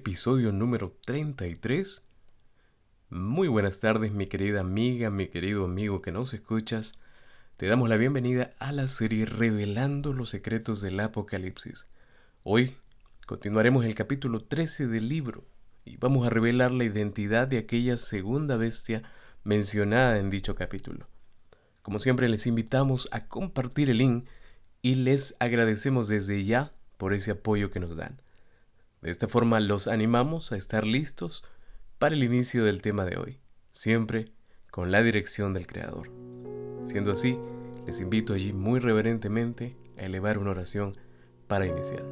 episodio número 33. Muy buenas tardes mi querida amiga, mi querido amigo que nos escuchas. Te damos la bienvenida a la serie Revelando los secretos del Apocalipsis. Hoy continuaremos el capítulo 13 del libro y vamos a revelar la identidad de aquella segunda bestia mencionada en dicho capítulo. Como siempre les invitamos a compartir el link y les agradecemos desde ya por ese apoyo que nos dan. De esta forma los animamos a estar listos para el inicio del tema de hoy, siempre con la dirección del Creador. Siendo así, les invito allí muy reverentemente a elevar una oración para iniciar.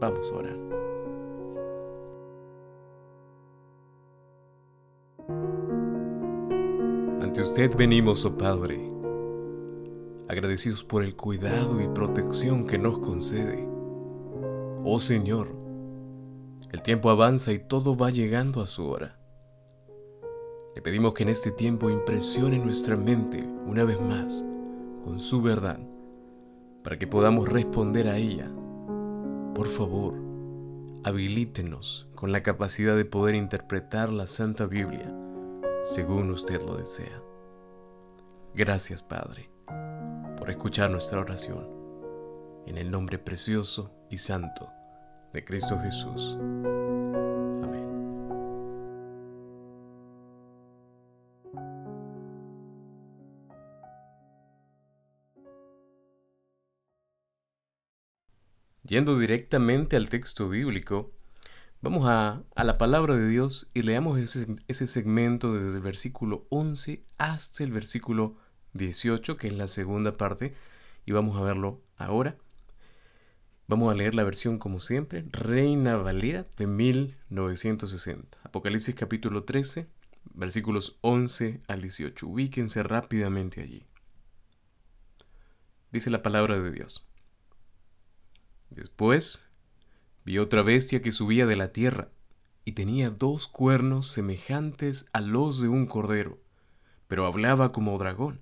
Vamos a orar. Ante usted venimos, oh Padre, agradecidos por el cuidado y protección que nos concede. Oh Señor, el tiempo avanza y todo va llegando a su hora. Le pedimos que en este tiempo impresione nuestra mente una vez más con su verdad para que podamos responder a ella. Por favor, habilítenos con la capacidad de poder interpretar la Santa Biblia según usted lo desea. Gracias, Padre, por escuchar nuestra oración. En el nombre precioso y santo de Cristo Jesús. Yendo directamente al texto bíblico, vamos a, la palabra de Dios y leamos ese, ese segmento desde el versículo 11 hasta el versículo 18, que es la segunda parte, y vamos a verlo ahora. Vamos a leer la versión como siempre, Reina Valera de 1960. Apocalipsis capítulo 13, versículos 11 al 18. Ubíquense rápidamente allí. Dice la palabra de Dios. Después vi otra bestia que subía de la tierra y tenía dos cuernos semejantes a los de un cordero, pero hablaba como dragón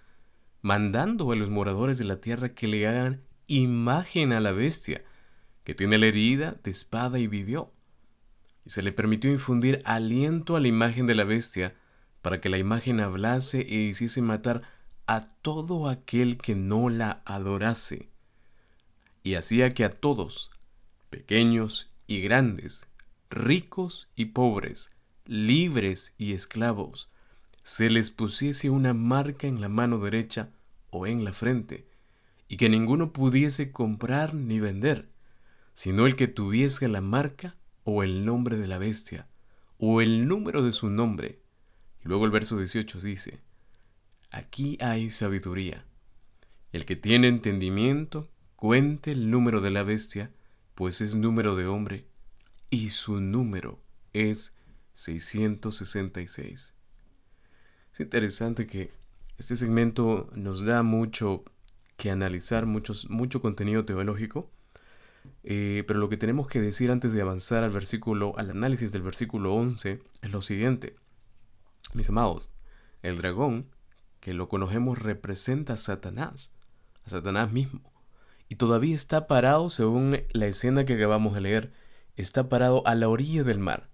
mandando a los moradores de la tierra que le hagan imagen a la bestia, que tiene la herida de espada y vivió. Y se le permitió infundir aliento a la imagen de la bestia, para que la imagen hablase e hiciese matar a todo aquel que no la adorase. Y hacía que a todos, pequeños y grandes, ricos y pobres, libres y esclavos, se les pusiese una marca en la mano derecha o en la frente, y que ninguno pudiese comprar ni vender, sino el que tuviese la marca o el nombre de la bestia, o el número de su nombre. Y luego el verso 18 dice, aquí hay sabiduría. El que tiene entendimiento, cuente el número de la bestia, pues es número de hombre, y su número es 666. Es interesante que este segmento nos da mucho que analizar, muchos, mucho contenido teológico, eh, pero lo que tenemos que decir antes de avanzar al versículo, al análisis del versículo 11, es lo siguiente. Mis amados, el dragón, que lo conocemos, representa a Satanás, a Satanás mismo, y todavía está parado, según la escena que acabamos de leer, está parado a la orilla del mar.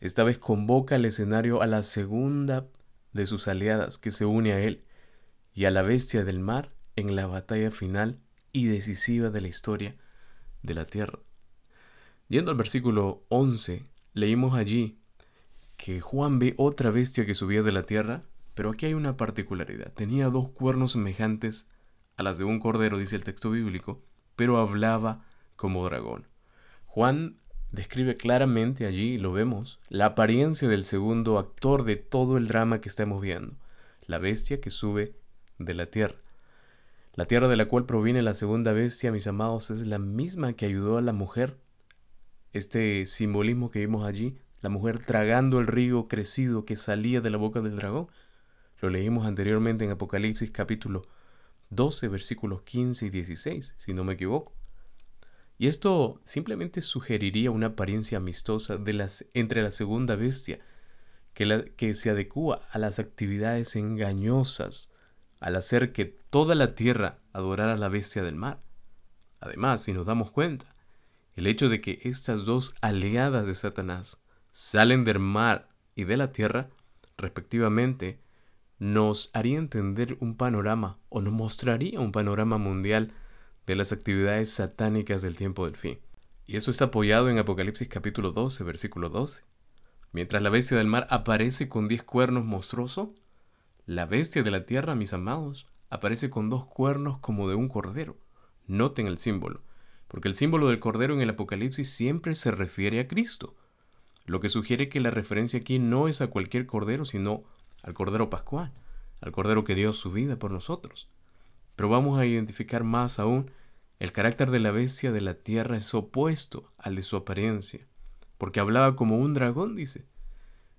Esta vez convoca al escenario a la segunda de sus aliadas que se une a él y a la bestia del mar en la batalla final y decisiva de la historia de la tierra. Yendo al versículo 11, leímos allí que Juan ve otra bestia que subía de la tierra, pero aquí hay una particularidad. Tenía dos cuernos semejantes a las de un cordero, dice el texto bíblico, pero hablaba como dragón. Juan describe claramente allí, lo vemos, la apariencia del segundo actor de todo el drama que estamos viendo, la bestia que sube de la tierra. La tierra de la cual proviene la segunda bestia, mis amados, es la misma que ayudó a la mujer Este simbolismo que vimos allí, la mujer tragando el río crecido que salía de la boca del dragón, lo leímos anteriormente en Apocalipsis capítulo 12, versículos 15 y 16, si no me equivoco. Y esto simplemente sugeriría una apariencia amistosa de las, entre la segunda bestia, que, que se adecua a las actividades engañosas al hacer que toda la tierra adorara a la bestia del mar. Además, si nos damos cuenta, el hecho de que estas dos aliadas de Satanás salen del mar y de la tierra, respectivamente, nos haría entender un panorama o nos mostraría un panorama mundial de las actividades satánicas del tiempo del fin. Y eso está apoyado en Apocalipsis capítulo 12, versículo 12. Mientras la bestia del mar aparece con diez cuernos monstruosos, la bestia de la tierra, mis amados, aparece con dos cuernos como de un cordero. Noten el símbolo, porque el símbolo del cordero en el Apocalipsis siempre se refiere a Cristo, lo que sugiere que la referencia aquí no es a cualquier cordero, sino al Cordero Pascual, al Cordero que dio su vida por nosotros. Pero vamos a identificar más aún, el carácter de la bestia de la tierra es opuesto al de su apariencia, porque hablaba como un dragón, dice,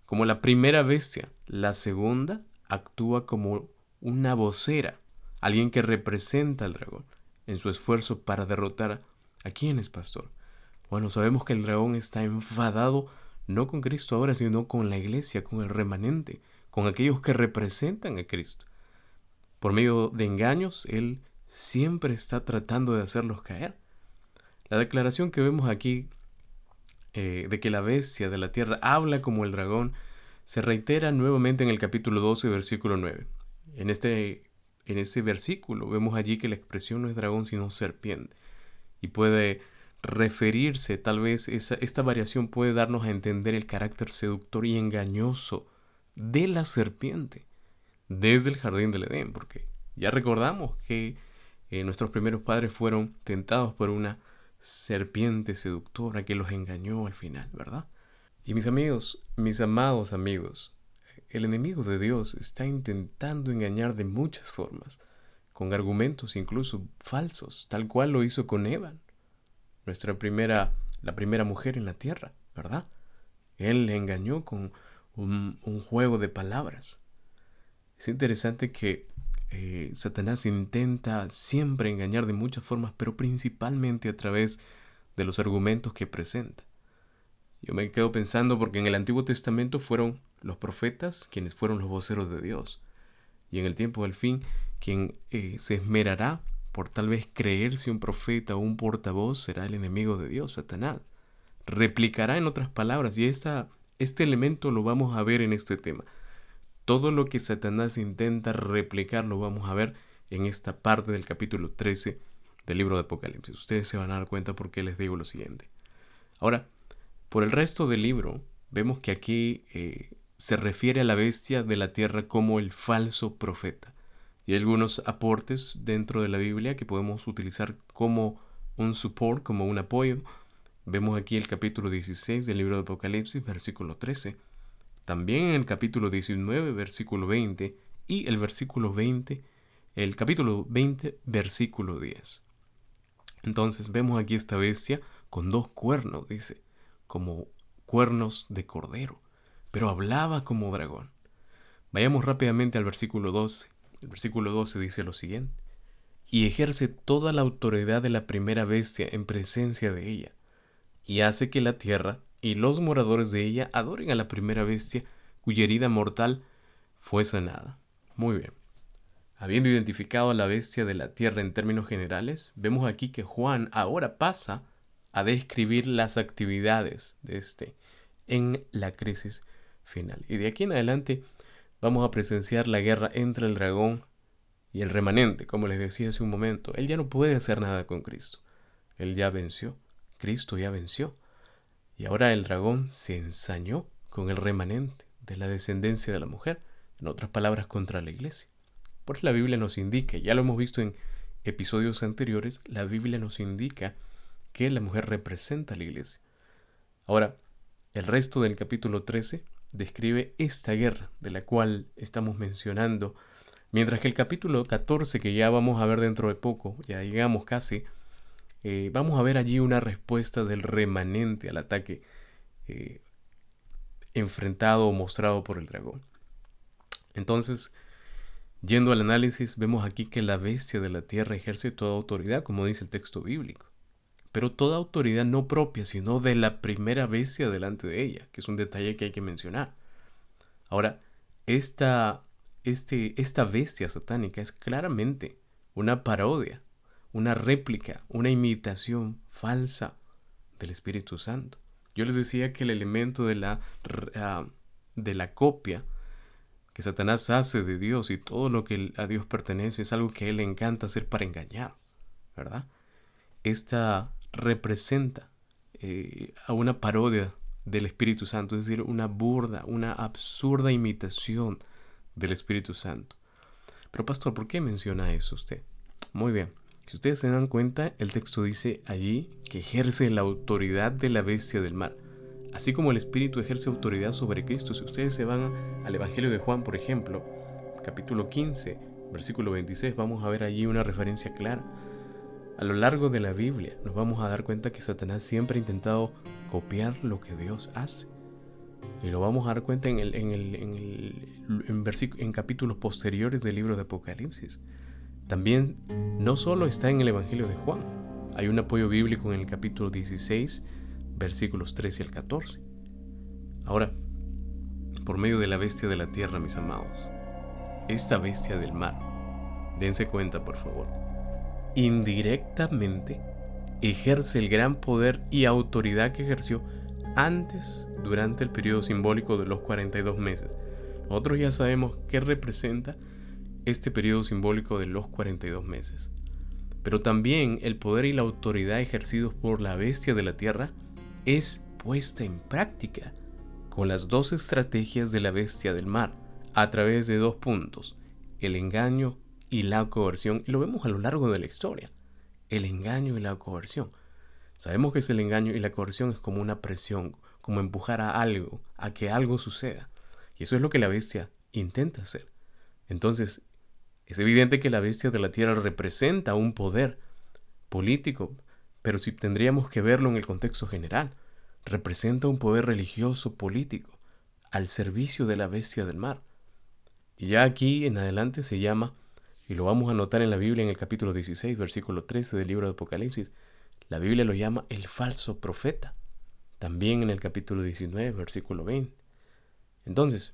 como la primera bestia, la segunda actúa como una vocera, alguien que representa al dragón en su esfuerzo para derrotar a quién es pastor. Bueno, sabemos que el dragón está enfadado no con Cristo ahora, sino con la iglesia, con el remanente, con aquellos que representan a Cristo. Por medio de engaños, Él siempre está tratando de hacerlos caer. La declaración que vemos aquí eh, de que la bestia de la tierra habla como el dragón se reitera nuevamente en el capítulo 12, versículo 9. En este, en versículo vemos allí que la expresión no es dragón sino serpiente y puede referirse, tal vez esa, esta variación puede darnos a entender el carácter seductor y engañoso de la serpiente desde el jardín del Edén, porque ya recordamos que eh, nuestros primeros padres fueron tentados por una serpiente seductora que los engañó al final, ¿verdad? Y mis amigos, mis amados amigos, el enemigo de Dios está intentando engañar de muchas formas, con argumentos incluso falsos, tal cual lo hizo con Eva, nuestra primera, la primera mujer en la tierra, ¿verdad? Él le engañó con un, juego de palabras. Es interesante que eh, Satanás intenta siempre engañar de muchas formas, pero principalmente a través de los argumentos que presenta. Yo me quedo pensando porque en el Antiguo Testamento fueron los profetas quienes fueron los voceros de Dios. Y en el tiempo del fin, quien eh, se esmerará por tal vez creerse un profeta o un portavoz será el enemigo de Dios, Satanás. Replicará en otras palabras, y esta este elemento lo vamos a ver en este tema. Todo lo que Satanás intenta replicar lo vamos a ver en esta parte del capítulo 13 del libro de Apocalipsis. Ustedes se van a dar cuenta porque les digo lo siguiente. Ahora, por el resto del libro, vemos que aquí eh, se refiere a la bestia de la tierra como el falso profeta. Y algunos aportes dentro de la Biblia que podemos utilizar como un support, como un apoyo Vemos aquí el capítulo 16 del libro de Apocalipsis, versículo 13. También en el capítulo 19, versículo 20. Y el versículo 20, el capítulo 20, versículo 10. Entonces vemos aquí esta bestia con dos cuernos, dice, como cuernos de cordero, pero hablaba como dragón. Vayamos rápidamente al versículo 12. El versículo 12 dice lo siguiente. Y ejerce toda la autoridad de la primera bestia en presencia de ella y hace que la tierra y los moradores de ella adoren a la primera bestia cuya herida mortal fue sanada. Muy bien. Habiendo identificado a la bestia de la tierra en términos generales, vemos aquí que Juan ahora pasa a describir las actividades de este en la crisis final. Y de aquí en adelante vamos a presenciar la guerra entre el dragón y el remanente, como les decía hace un momento. Él ya no puede hacer nada con Cristo. Él ya venció. Cristo ya venció. Y ahora el dragón se ensañó con el remanente de la descendencia de la mujer, en otras palabras, contra la iglesia. Por la Biblia nos indica, ya lo hemos visto en episodios anteriores, la Biblia nos indica que la mujer representa a la iglesia. Ahora, el resto del capítulo 13 describe esta guerra de la cual estamos mencionando, mientras que el capítulo 14, que ya vamos a ver dentro de poco, ya llegamos casi, eh, vamos a ver allí una respuesta del remanente al ataque eh, enfrentado o mostrado por el dragón. Entonces, yendo al análisis, vemos aquí que la bestia de la tierra ejerce toda autoridad, como dice el texto bíblico. Pero toda autoridad no propia, sino de la primera bestia delante de ella, que es un detalle que hay que mencionar. Ahora, esta, este, esta bestia satánica es claramente una parodia, una réplica, una imitación falsa del Espíritu Santo. Yo les decía que el elemento de la, ah, de la copia que Satanás hace de Dios y todo lo que a Dios pertenece es algo que a él le encanta hacer para engañar, ¿verdad? Esta representa eh, a una parodia del Espíritu Santo, es decir, una burda, una absurda imitación del Espíritu Santo. Pero pastor, ¿por qué menciona eso usted? Muy bien, si ustedes se dan cuenta, el texto dice allí que ejerce la autoridad de la bestia del mar. Así como el Espíritu ejerce autoridad sobre Cristo, si ustedes se van al Evangelio de Juan, por ejemplo, capítulo 15, versículo 26, vamos a ver allí una referencia clara. A lo largo de la Biblia nos vamos a dar cuenta que Satanás siempre ha intentado copiar lo que Dios hace. Y lo vamos a dar cuenta en, en capítulos posteriores del libro de Apocalipsis. También no solo está en el Evangelio de Juan, hay un apoyo bíblico en el capítulo 16, versículos 13 al 14. Ahora, por medio de la bestia de la tierra, mis amados, esta bestia del mar, dense cuenta por favor, indirectamente ejerce el gran poder y autoridad que ejerció antes durante el periodo simbólico de los 42 meses. Nosotros ya sabemos qué representa este periodo simbólico de los 42 meses. Pero también el poder y la autoridad ejercidos por la bestia de la tierra es puesta en práctica con las dos estrategias de la bestia del mar a través de dos puntos, el engaño y la coerción, y lo vemos a lo largo de la historia, el engaño y la coerción. Sabemos que es el engaño y la coerción es como una presión, como empujar a algo, a que algo suceda. Y eso es lo que la bestia intenta hacer. Entonces, es evidente que la bestia de la tierra representa un poder político, pero si tendríamos que verlo en el contexto general, representa un poder religioso político al servicio de la bestia del mar. Y ya aquí en adelante se llama, y lo vamos a notar en la Biblia en el capítulo 16, versículo 13 del libro de Apocalipsis, la Biblia lo llama el falso profeta. También en el capítulo 19, versículo 20. Entonces,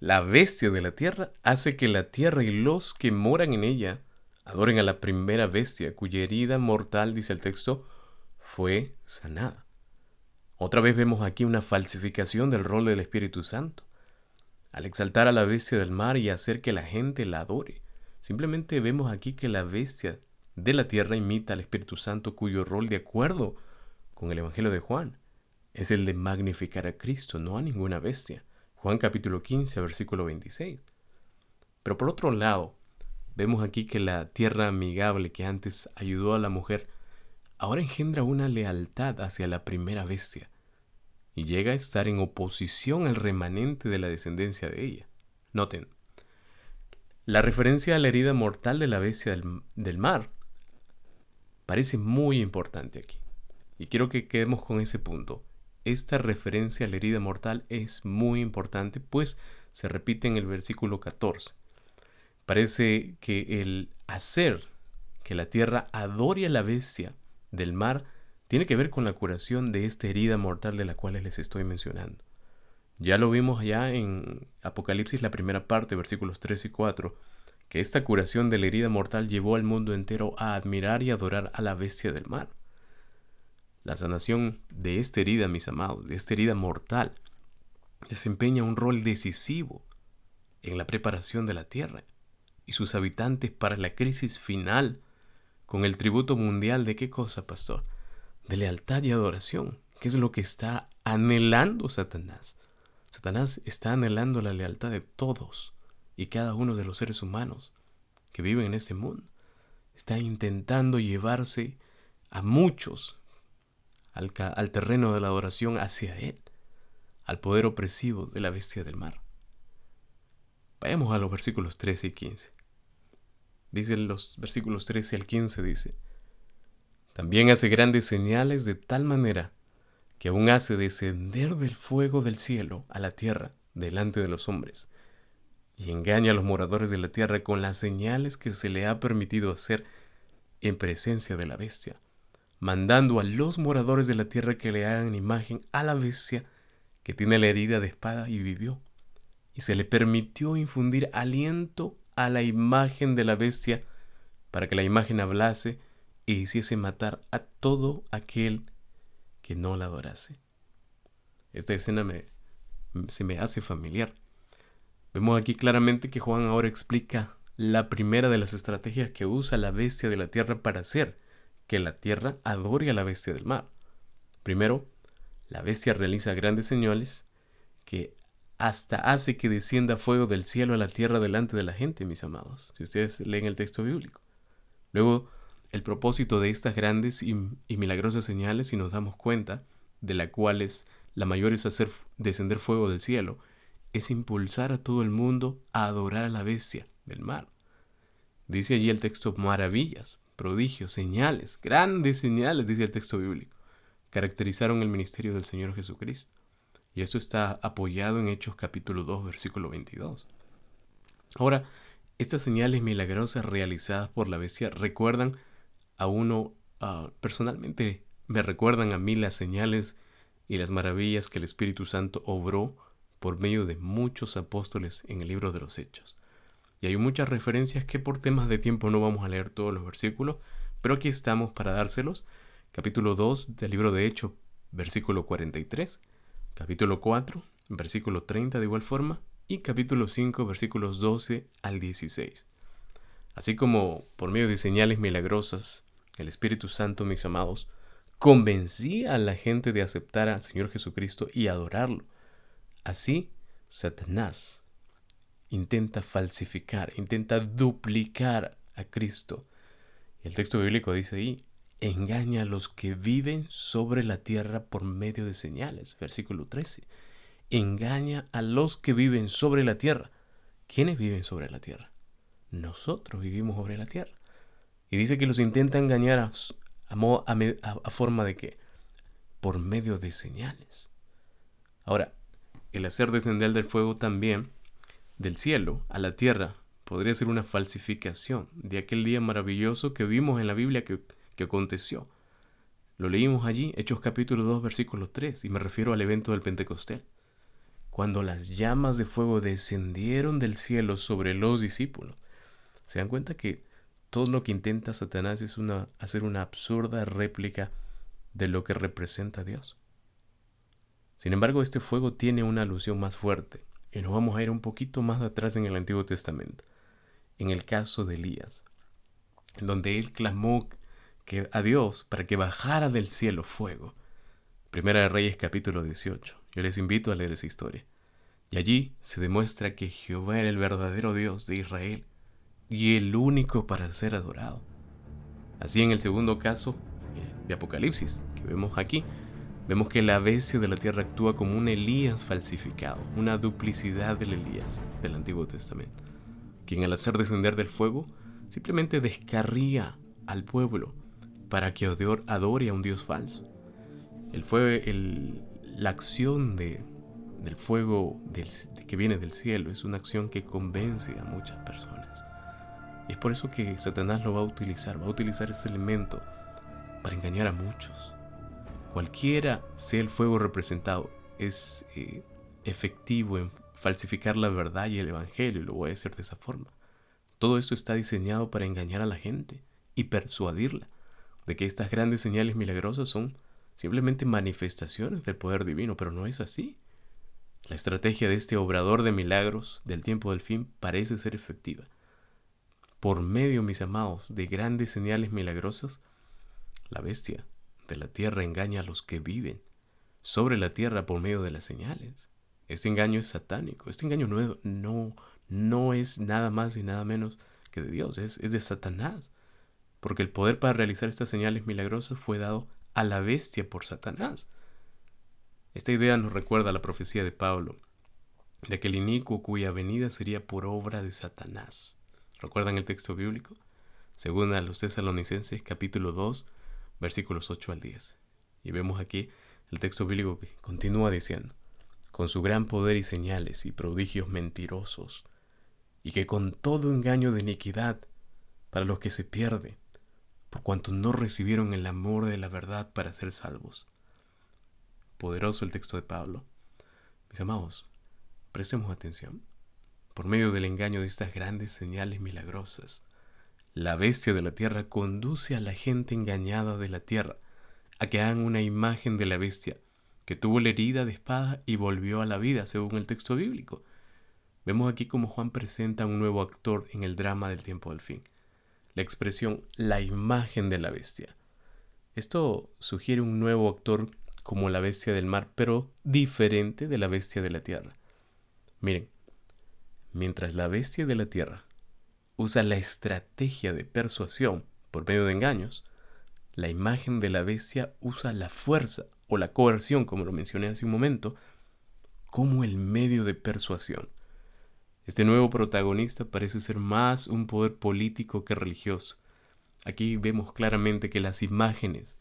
la bestia de la tierra hace que la tierra y los que moran en ella adoren a la primera bestia, cuya herida mortal, dice el texto, fue sanada. Otra vez vemos aquí una falsificación del rol del Espíritu Santo. Al exaltar a la bestia del mar y hacer que la gente la adore, simplemente vemos aquí que la bestia de la tierra imita al Espíritu Santo cuyo rol, de acuerdo con el Evangelio de Juan, es el de magnificar a Cristo, no a ninguna bestia. Juan capítulo 15, versículo 26. Pero por otro lado, vemos aquí que la tierra amigable que antes ayudó a la mujer, ahora engendra una lealtad hacia la primera bestia y llega a estar en oposición al remanente de la descendencia de ella. Noten, la referencia a la herida mortal de la bestia del, mar parece muy importante aquí. Y quiero que quedemos con ese punto. Esta referencia a la herida mortal es muy importante, pues se repite en el versículo 14. Parece que el hacer que la tierra adore a la bestia del mar tiene que ver con la curación de esta herida mortal de la cual les estoy mencionando. Ya lo vimos ya en Apocalipsis la primera parte, versículos 3 y 4, que esta curación de la herida mortal llevó al mundo entero a admirar y adorar a la bestia del mar. La sanación de esta herida, mis amados, de esta herida mortal, desempeña un rol decisivo en la preparación de la tierra y sus habitantes para la crisis final con el tributo mundial de qué cosa, pastor? De lealtad y adoración, ¿Qué es lo que está anhelando Satanás. Satanás está anhelando la lealtad de todos y cada uno de los seres humanos que viven en este mundo. Está intentando llevarse a muchos al, terreno de la adoración hacia Él, al poder opresivo de la bestia del mar. Vayamos a los versículos 13 y 15. Dice los versículos 13 al 15, dice, También hace grandes señales de tal manera que aún hace descender del fuego del cielo a la tierra delante de los hombres, y engaña a los moradores de la tierra con las señales que se le ha permitido hacer en presencia de la bestia, mandando a los moradores de la tierra que le hagan imagen a la bestia que tiene la herida de espada y vivió, y se le permitió infundir aliento a la imagen de la bestia para que la imagen hablase e hiciese matar a todo aquel que no la adorase. Esta escena me, se me hace familiar. Vemos aquí claramente que Juan ahora explica la primera de las estrategias que usa la bestia de la tierra para hacer que la tierra adore a la bestia del mar. Primero, la bestia realiza grandes señales que hasta hace que descienda fuego del cielo a la tierra delante de la gente, mis amados, si ustedes leen el texto bíblico. Luego, el propósito de estas grandes y, milagrosas señales, si nos damos cuenta, de las cuales la mayor es hacer descender fuego del cielo, es impulsar a todo el mundo a adorar a la bestia del mar. Dice allí el texto maravillas, prodigios, señales, grandes señales, dice el texto bíblico, caracterizaron el ministerio del Señor Jesucristo. Y esto está apoyado en Hechos capítulo 2, versículo 22. Ahora, estas señales milagrosas realizadas por la bestia recuerdan a uno, ah, personalmente me recuerdan a mí las señales y las maravillas que el Espíritu Santo obró por medio de muchos apóstoles en el libro de los Hechos. Y hay muchas referencias que por temas de tiempo no vamos a leer todos los versículos, pero aquí estamos para dárselos. Capítulo 2 del libro de Hechos, versículo 43. Capítulo 4, versículo 30 de igual forma. Y capítulo 5, versículos 12 al 16. Así como por medio de señales milagrosas, el Espíritu Santo, mis amados, convencía a la gente de aceptar al Señor Jesucristo y adorarlo. Así, Satanás intenta falsificar, intenta duplicar a Cristo. el texto bíblico dice ahí, engaña a los que viven sobre la tierra por medio de señales. Versículo 13. Engaña a los que viven sobre la tierra. ¿Quiénes viven sobre la tierra? Nosotros vivimos sobre la tierra. Y dice que los intenta engañar a, a forma de qué? Por medio de señales. Ahora, el hacer descender del fuego también del cielo a la tierra podría ser una falsificación de aquel día maravilloso que vimos en la Biblia que, que aconteció. Lo leímos allí, Hechos capítulo 2, versículo 3, y me refiero al evento del Pentecostés. Cuando las llamas de fuego descendieron del cielo sobre los discípulos. ¿Se dan cuenta que todo lo que intenta Satanás es una, hacer una absurda réplica de lo que representa Dios? Sin embargo, este fuego tiene una alusión más fuerte. Y nos vamos a ir un poquito más atrás en el Antiguo Testamento, en el caso de Elías, donde él clamó que, a Dios para que bajara del cielo fuego. Primera de Reyes capítulo 18. Yo les invito a leer esa historia. Y allí se demuestra que Jehová era el verdadero Dios de Israel y el único para ser adorado. Así en el segundo caso eh, de Apocalipsis, que vemos aquí, Vemos que la bestia de la tierra actúa como un Elías falsificado, una duplicidad del Elías del Antiguo Testamento, quien al hacer descender del fuego simplemente descarría al pueblo para que adore a un Dios falso. El fue la acción de, del fuego que viene del cielo es una acción que convence a muchas personas. Y es por eso que Satanás lo va a utilizar, va a utilizar ese elemento para engañar a muchos cualquiera sea el fuego representado, es eh, efectivo en falsificar la verdad y el Evangelio, y lo voy a decir de esa forma. Todo esto está diseñado para engañar a la gente y persuadirla de que estas grandes señales milagrosas son simplemente manifestaciones del poder divino, pero no es así. La estrategia de este obrador de milagros del tiempo del fin parece ser efectiva. Por medio, mis amados, de grandes señales milagrosas, la bestia de la tierra engaña a los que viven sobre la tierra por medio de las señales. Este engaño es satánico. Este engaño no, no, no es nada más y nada menos que de Dios, es, es de Satanás. Porque el poder para realizar estas señales milagrosas fue dado a la bestia por Satanás. Esta idea nos recuerda a la profecía de Pablo, de que el inicuo cuya venida sería por obra de Satanás. ¿Recuerdan el texto bíblico? Según a los tesalonicenses capítulo 2, versículos 8 al 10. Y vemos aquí el texto bíblico que continúa diciendo, con su gran poder y señales y prodigios mentirosos, y que con todo engaño de iniquidad para los que se pierden, por cuanto no recibieron el amor de la verdad para ser salvos. Poderoso el texto de Pablo. Mis amados, prestemos atención. Por medio del engaño de estas grandes señales milagrosas, la bestia de la tierra conduce a la gente engañada de la tierra a que hagan una imagen de la bestia que tuvo la herida de espada y volvió a la vida, según el texto bíblico. Vemos aquí como Juan presenta un nuevo actor en el drama del tiempo del fin. La expresión la imagen de la bestia. Esto sugiere un nuevo actor como la bestia del mar, pero diferente de la bestia de la tierra. Miren, mientras la bestia de la tierra usa la estrategia de persuasión por medio de engaños, la imagen de la bestia usa la fuerza o la coerción, como lo mencioné hace un momento, como el medio de persuasión. Este nuevo protagonista parece ser más un poder político que religioso. Aquí vemos claramente que las imágenes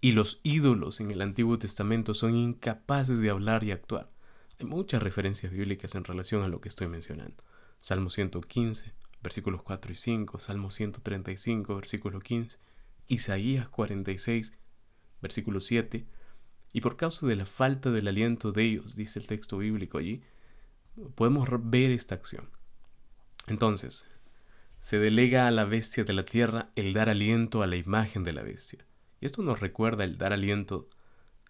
y los ídolos en el Antiguo Testamento son incapaces de hablar y actuar. Hay muchas referencias bíblicas en relación a lo que estoy mencionando. Salmo 115, versículos 4 y 5, Salmo 135, versículo 15, Isaías 46, versículo 7, y por causa de la falta del aliento de ellos, dice el texto bíblico allí, podemos ver esta acción. Entonces, se delega a la bestia de la tierra el dar aliento a la imagen de la bestia. Y esto nos recuerda el dar aliento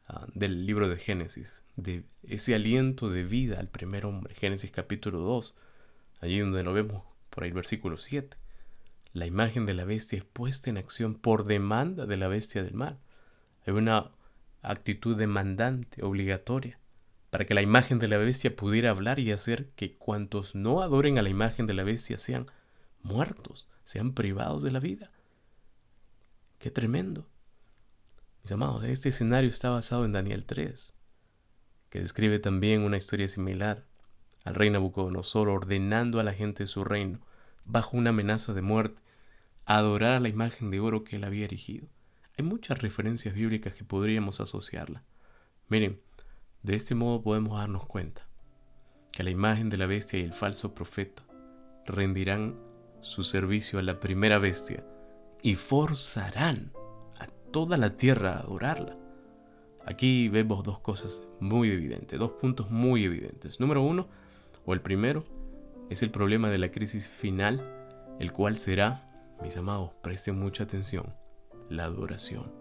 ah, del libro de Génesis, de ese aliento de vida al primer hombre, Génesis capítulo 2, allí donde lo vemos por ahí versículo 7. La imagen de la bestia es puesta en acción por demanda de la bestia del mal. Hay una actitud demandante, obligatoria, para que la imagen de la bestia pudiera hablar y hacer que cuantos no adoren a la imagen de la bestia sean muertos, sean privados de la vida. Qué tremendo. Mis amados, este escenario está basado en Daniel 3, que describe también una historia similar al rey Nabucodonosor ordenando a la gente de su reino, bajo una amenaza de muerte, a adorar a la imagen de oro que él había erigido. Hay muchas referencias bíblicas que podríamos asociarla. Miren, de este modo podemos darnos cuenta que la imagen de la bestia y el falso profeta rendirán su servicio a la primera bestia y forzarán a toda la tierra a adorarla. Aquí vemos dos cosas muy evidentes, dos puntos muy evidentes. Número uno, o el primero, es el problema de la crisis final, el cual será, mis amados, presten mucha atención, la adoración.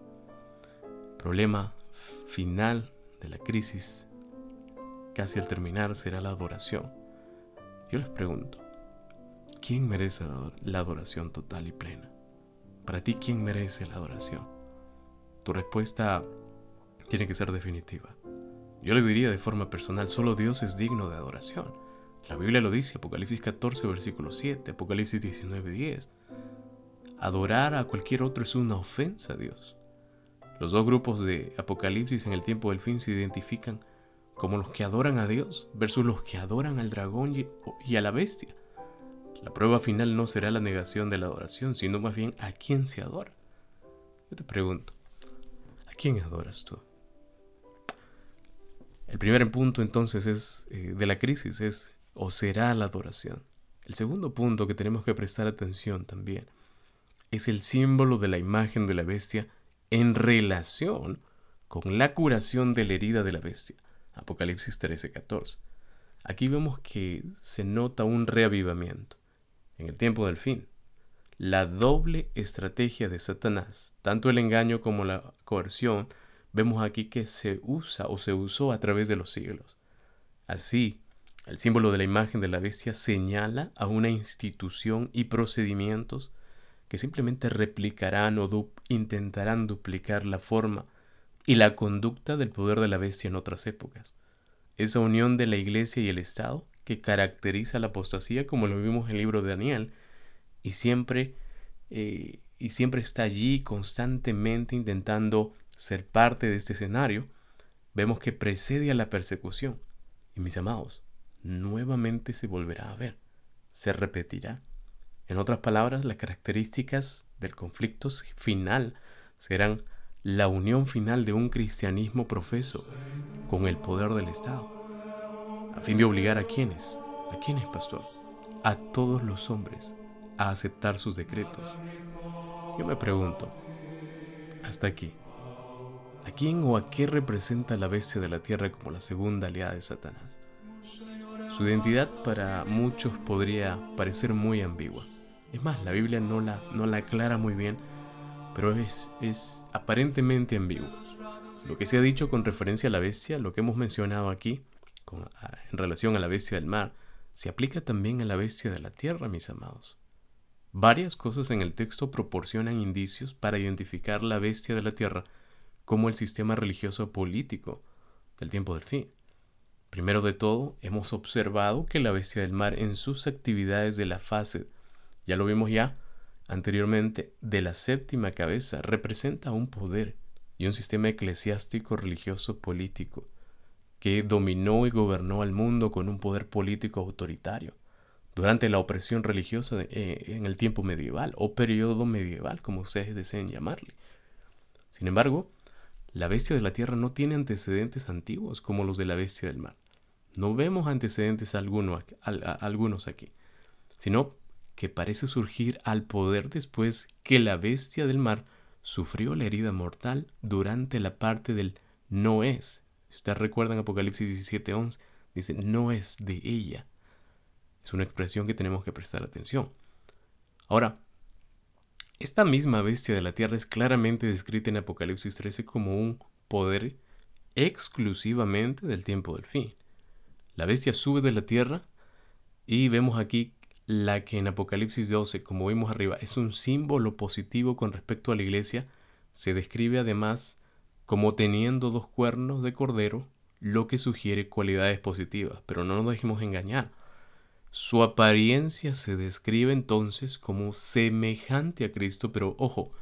Problema final de la crisis, casi al terminar, será la adoración. Yo les pregunto, ¿quién merece la adoración total y plena? Para ti, ¿quién merece la adoración? Tu respuesta tiene que ser definitiva. Yo les diría de forma personal, solo Dios es digno de adoración. La Biblia lo dice, Apocalipsis 14, versículo 7, Apocalipsis 19, 10. Adorar a cualquier otro es una ofensa a Dios. Los dos grupos de Apocalipsis en el tiempo del fin se identifican como los que adoran a Dios versus los que adoran al dragón y a la bestia. La prueba final no será la negación de la adoración, sino más bien a quién se adora. Yo te pregunto, ¿a quién adoras tú? El primer punto entonces es eh, de la crisis es o será la adoración. El segundo punto que tenemos que prestar atención también es el símbolo de la imagen de la bestia en relación con la curación de la herida de la bestia. Apocalipsis 13:14. Aquí vemos que se nota un reavivamiento en el tiempo del fin. La doble estrategia de Satanás, tanto el engaño como la coerción, vemos aquí que se usa o se usó a través de los siglos. Así, el símbolo de la imagen de la bestia señala a una institución y procedimientos que simplemente replicarán o intentarán duplicar la forma y la conducta del poder de la bestia en otras épocas. Esa unión de la iglesia y el Estado que caracteriza la apostasía como lo vimos en el libro de Daniel y siempre, eh, y siempre está allí constantemente intentando ser parte de este escenario, vemos que precede a la persecución. Y mis amados, nuevamente se volverá a ver, se repetirá. En otras palabras, las características del conflicto final serán la unión final de un cristianismo profeso con el poder del Estado, a fin de obligar a quienes, a quienes, pastor, a todos los hombres a aceptar sus decretos. Yo me pregunto, hasta aquí, ¿a quién o a qué representa la bestia de la tierra como la segunda aliada de Satanás? Su identidad para muchos podría parecer muy ambigua. Es más, la Biblia no la, no la aclara muy bien, pero es, es aparentemente ambigua. Lo que se ha dicho con referencia a la bestia, lo que hemos mencionado aquí, en relación a la bestia del mar, se aplica también a la bestia de la tierra, mis amados. Varias cosas en el texto proporcionan indicios para identificar la bestia de la tierra como el sistema religioso político del tiempo del fin. Primero de todo, hemos observado que la bestia del mar en sus actividades de la fase, ya lo vimos ya anteriormente, de la séptima cabeza, representa un poder y un sistema eclesiástico religioso político que dominó y gobernó al mundo con un poder político autoritario durante la opresión religiosa eh, en el tiempo medieval o periodo medieval, como ustedes deseen llamarle. Sin embargo, la bestia de la tierra no tiene antecedentes antiguos como los de la bestia del mar. No vemos antecedentes algunos aquí, sino que parece surgir al poder después que la bestia del mar sufrió la herida mortal durante la parte del no es. Si ustedes recuerdan Apocalipsis 17:11, dice no es de ella. Es una expresión que tenemos que prestar atención. Ahora, esta misma bestia de la tierra es claramente descrita en Apocalipsis 13 como un poder exclusivamente del tiempo del fin. La bestia sube de la tierra y vemos aquí la que en Apocalipsis 12, como vimos arriba, es un símbolo positivo con respecto a la iglesia, se describe además como teniendo dos cuernos de cordero, lo que sugiere cualidades positivas, pero no nos dejemos engañar. Su apariencia se describe entonces como semejante a Cristo, pero ojo,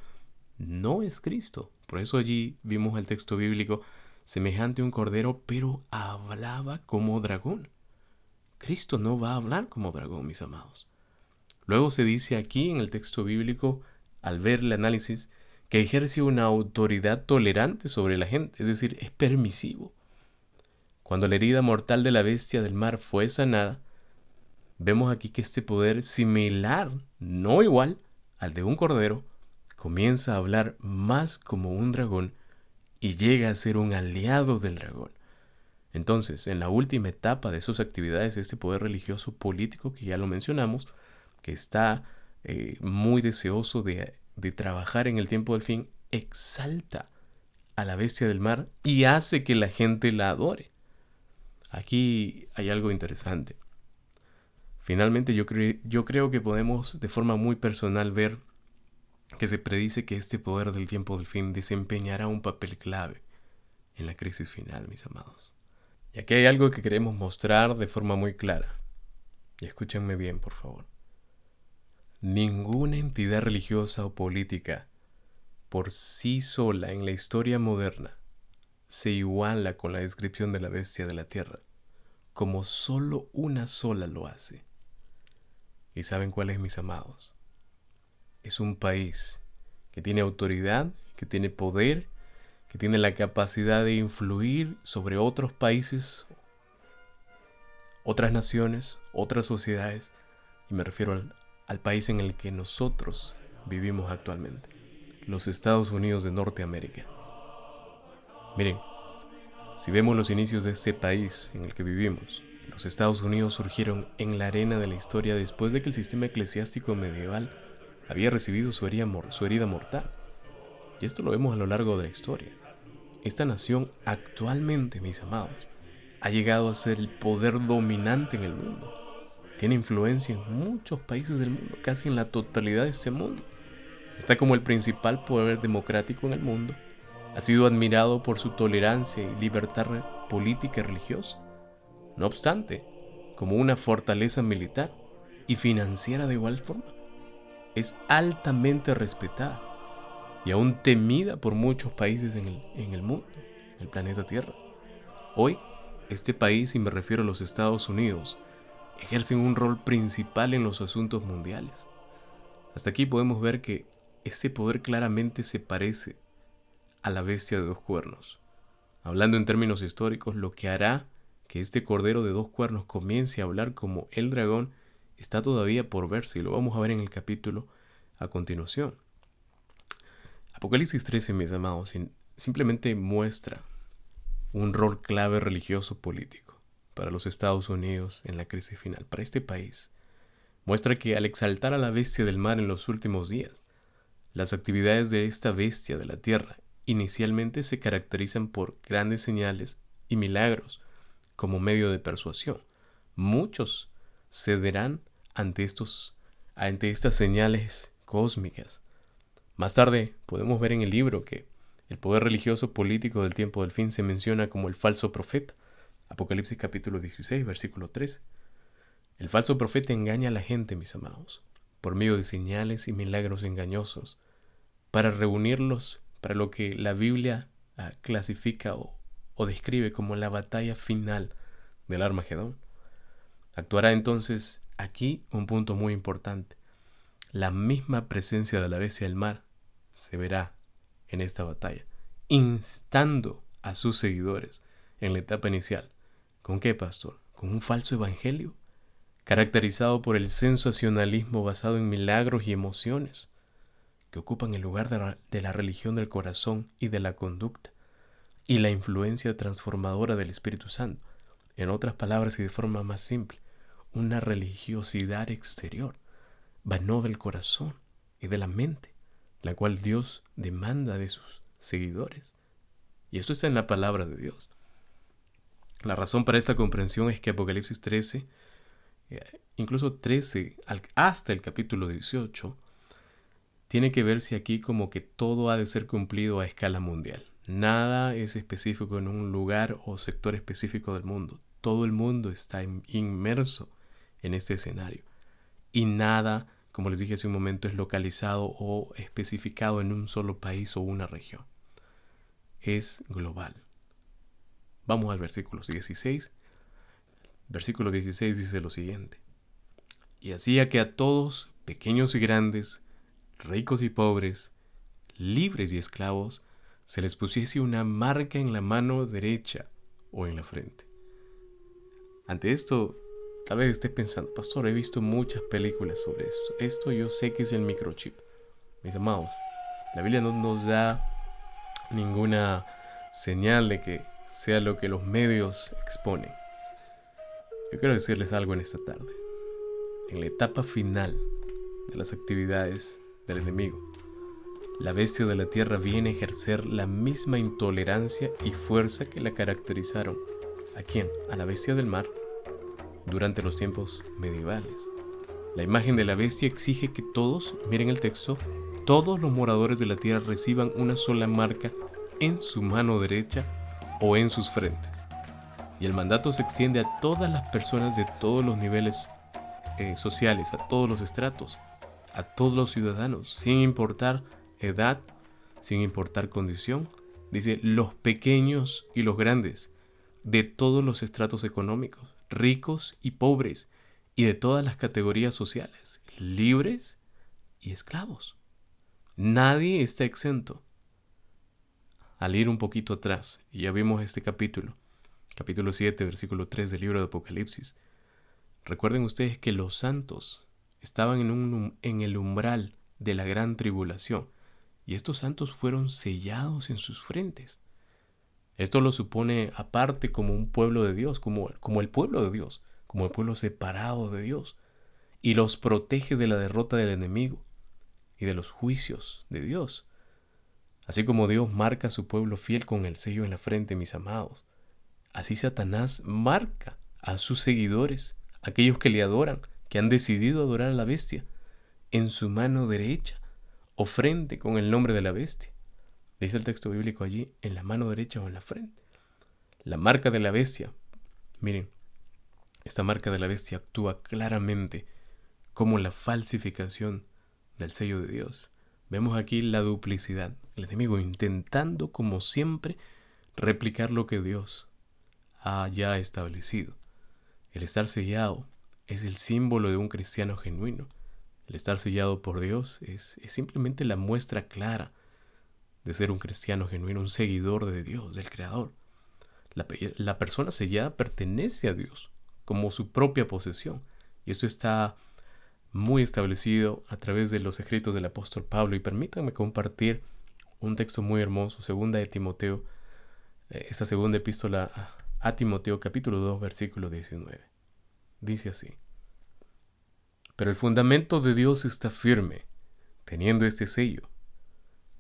no es Cristo. Por eso allí vimos el texto bíblico semejante a un cordero, pero hablaba como dragón. Cristo no va a hablar como dragón, mis amados. Luego se dice aquí en el texto bíblico, al ver el análisis, que ejerce una autoridad tolerante sobre la gente, es decir, es permisivo. Cuando la herida mortal de la bestia del mar fue sanada, vemos aquí que este poder similar, no igual al de un cordero, comienza a hablar más como un dragón y llega a ser un aliado del dragón. Entonces, en la última etapa de sus actividades, este poder religioso político, que ya lo mencionamos, que está eh, muy deseoso de, trabajar en el tiempo del fin, exalta a la bestia del mar y hace que la gente la adore. Aquí hay algo interesante. Finalmente yo, yo creo que podemos de forma muy personal ver que se predice que este poder del tiempo del fin desempeñará un papel clave en la crisis final, mis amados. Y aquí hay algo que queremos mostrar de forma muy clara. Y escúchenme bien, por favor. Ninguna entidad religiosa o política por sí sola en la historia moderna se iguala con la descripción de la bestia de la tierra, como solo una sola lo hace. ¿Y saben cuál es, mis amados? Es un país que tiene autoridad, que tiene poder, que tiene la capacidad de influir sobre otros países, otras naciones, otras sociedades, y me refiero al, país en el que nosotros vivimos actualmente, los Estados Unidos de Norteamérica. Miren, si vemos los inicios de este país en el que vivimos, los Estados Unidos surgieron en la arena de la historia después de que el sistema eclesiástico medieval había recibido su herida, mortal. Y esto lo vemos a lo largo de la historia. Esta nación actualmente, mis amados, ha llegado a ser el poder dominante en el mundo. Tiene influencia en muchos países del mundo, casi en la totalidad de este mundo. Está como el principal poder democrático en el mundo. Ha sido admirado por su tolerancia y libertad política y religiosa. No obstante, como una fortaleza militar y financiera de igual forma es altamente respetada y aún temida por muchos países en el, en el mundo, en el planeta Tierra. Hoy, este país, y me refiero a los Estados Unidos, ejercen un rol principal en los asuntos mundiales. Hasta aquí podemos ver que este poder claramente se parece a la bestia de dos cuernos. Hablando en términos históricos, lo que hará que este cordero de dos cuernos comience a hablar como el dragón está todavía por verse y lo vamos a ver en el capítulo a continuación. Apocalipsis 13, mis amados, simplemente muestra un rol clave religioso político para los Estados Unidos en la crisis final, para este país. Muestra que al exaltar a la bestia del mar en los últimos días, las actividades de esta bestia de la tierra inicialmente se caracterizan por grandes señales y milagros como medio de persuasión. Muchos cederán ante, estos, ante estas señales cósmicas más tarde podemos ver en el libro que el poder religioso político del tiempo del fin se menciona como el falso profeta. Apocalipsis capítulo 16, versículo 13. El falso profeta engaña a la gente, mis amados, por medio de señales y milagros engañosos, para reunirlos para lo que la Biblia ah, clasifica o, o describe como la batalla final del Armagedón. Actuará entonces aquí un punto muy importante. La misma presencia de la bestia del mar se verá en esta batalla, instando a sus seguidores en la etapa inicial. ¿Con qué, pastor? ¿Con un falso evangelio? Caracterizado por el sensacionalismo basado en milagros y emociones, que ocupan el lugar de la, de la religión del corazón y de la conducta, y la influencia transformadora del Espíritu Santo. En otras palabras y de forma más simple, una religiosidad exterior, vano del corazón y de la mente, la cual Dios demanda de sus seguidores. Y esto está en la palabra de Dios. La razón para esta comprensión es que Apocalipsis 13, eh, incluso 13 hasta el capítulo 18, tiene que verse aquí como que todo ha de ser cumplido a escala mundial. Nada es específico en un lugar o sector específico del mundo. Todo el mundo está inmerso en este escenario. Y nada como les dije hace un momento, es localizado o especificado en un solo país o una región. Es global. Vamos al versículo 16. Versículo 16 dice lo siguiente. Y hacía que a todos, pequeños y grandes, ricos y pobres, libres y esclavos, se les pusiese una marca en la mano derecha o en la frente. Ante esto, Tal vez esté pensando, pastor, he visto muchas películas sobre esto. Esto yo sé que es el microchip. Mis amados, la Biblia no nos da ninguna señal de que sea lo que los medios exponen. Yo quiero decirles algo en esta tarde. En la etapa final de las actividades del enemigo, la bestia de la tierra viene a ejercer la misma intolerancia y fuerza que la caracterizaron. ¿A quién? A la bestia del mar durante los tiempos medievales. La imagen de la bestia exige que todos, miren el texto, todos los moradores de la tierra reciban una sola marca en su mano derecha o en sus frentes. Y el mandato se extiende a todas las personas de todos los niveles eh, sociales, a todos los estratos, a todos los ciudadanos, sin importar edad, sin importar condición. Dice, los pequeños y los grandes, de todos los estratos económicos, ricos y pobres, y de todas las categorías sociales, libres y esclavos. Nadie está exento. Al ir un poquito atrás, y ya vimos este capítulo, capítulo 7, versículo 3 del libro de Apocalipsis, recuerden ustedes que los santos estaban en, un, en el umbral de la gran tribulación, y estos santos fueron sellados en sus frentes. Esto lo supone aparte como un pueblo de Dios, como, el pueblo de Dios, como el pueblo separado de Dios, y los protege de la derrota del enemigo y de los juicios de Dios. Así como Dios marca a su pueblo fiel con el sello en la frente, mis amados, así Satanás marca a sus seguidores, aquellos que le adoran, que han decidido adorar a la bestia, en su mano derecha o frente con el nombre de la bestia. Dice el texto bíblico allí, en la mano derecha o en la frente. La marca de la bestia. Miren, esta marca de la bestia actúa claramente como la falsificación del sello de Dios. Vemos aquí la duplicidad. El enemigo intentando, como siempre, replicar lo que Dios ha ya establecido. El estar sellado es el símbolo de un cristiano genuino. El estar sellado por Dios es, es simplemente la muestra clara de ser un cristiano genuino, un seguidor de Dios, del Creador. La, la persona sellada pertenece a Dios como su propia posesión. Y esto está muy establecido a través de los escritos del apóstol Pablo. Y permítanme compartir un texto muy hermoso, segunda de Timoteo, eh, esta segunda epístola a Timoteo capítulo 2 versículo 19. Dice así. Pero el fundamento de Dios está firme, teniendo este sello.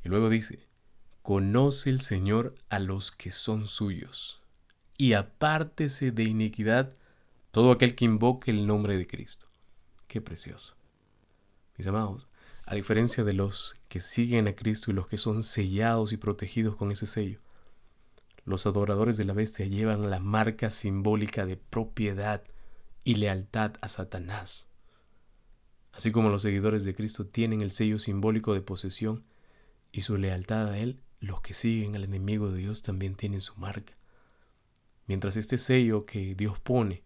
Y luego dice, conoce el Señor a los que son suyos, y apártese de iniquidad todo aquel que invoque el nombre de Cristo. Qué precioso. Mis amados, a diferencia de los que siguen a Cristo y los que son sellados y protegidos con ese sello, los adoradores de la bestia llevan la marca simbólica de propiedad y lealtad a Satanás. Así como los seguidores de Cristo tienen el sello simbólico de posesión y su lealtad a Él, los que siguen al enemigo de Dios también tienen su marca. Mientras este sello que Dios pone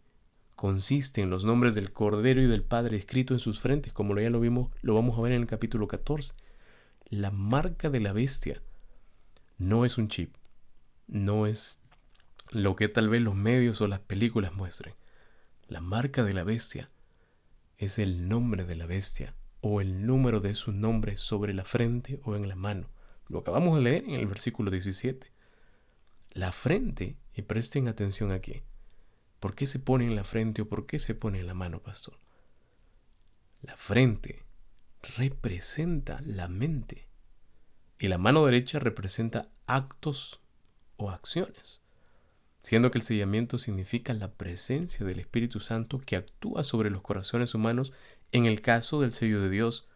consiste en los nombres del Cordero y del Padre escrito en sus frentes, como ya lo vimos, lo vamos a ver en el capítulo 14. La marca de la bestia no es un chip, no es lo que tal vez los medios o las películas muestren. La marca de la bestia es el nombre de la bestia o el número de su nombre sobre la frente o en la mano. Lo acabamos de leer en el versículo 17. La frente, y presten atención aquí, ¿Por qué se pone en la frente o por qué se pone en la mano, pastor? La frente representa la mente y la mano derecha representa actos o acciones, siendo que el sellamiento significa la presencia del Espíritu Santo que actúa sobre los corazones humanos en el caso del sello de Dios.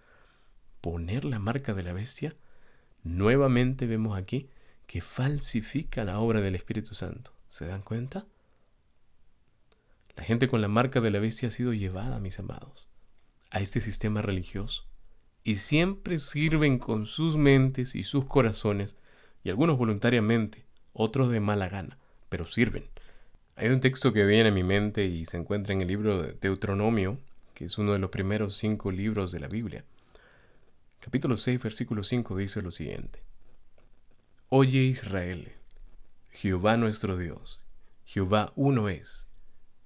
Poner la marca de la bestia, nuevamente vemos aquí que falsifica la obra del Espíritu Santo. ¿Se dan cuenta? La gente con la marca de la bestia ha sido llevada, mis amados, a este sistema religioso y siempre sirven con sus mentes y sus corazones, y algunos voluntariamente, otros de mala gana, pero sirven. Hay un texto que viene a mi mente y se encuentra en el libro de Deuteronomio, que es uno de los primeros cinco libros de la Biblia. Capítulo 6, versículo 5 dice lo siguiente. Oye Israel, Jehová nuestro Dios, Jehová uno es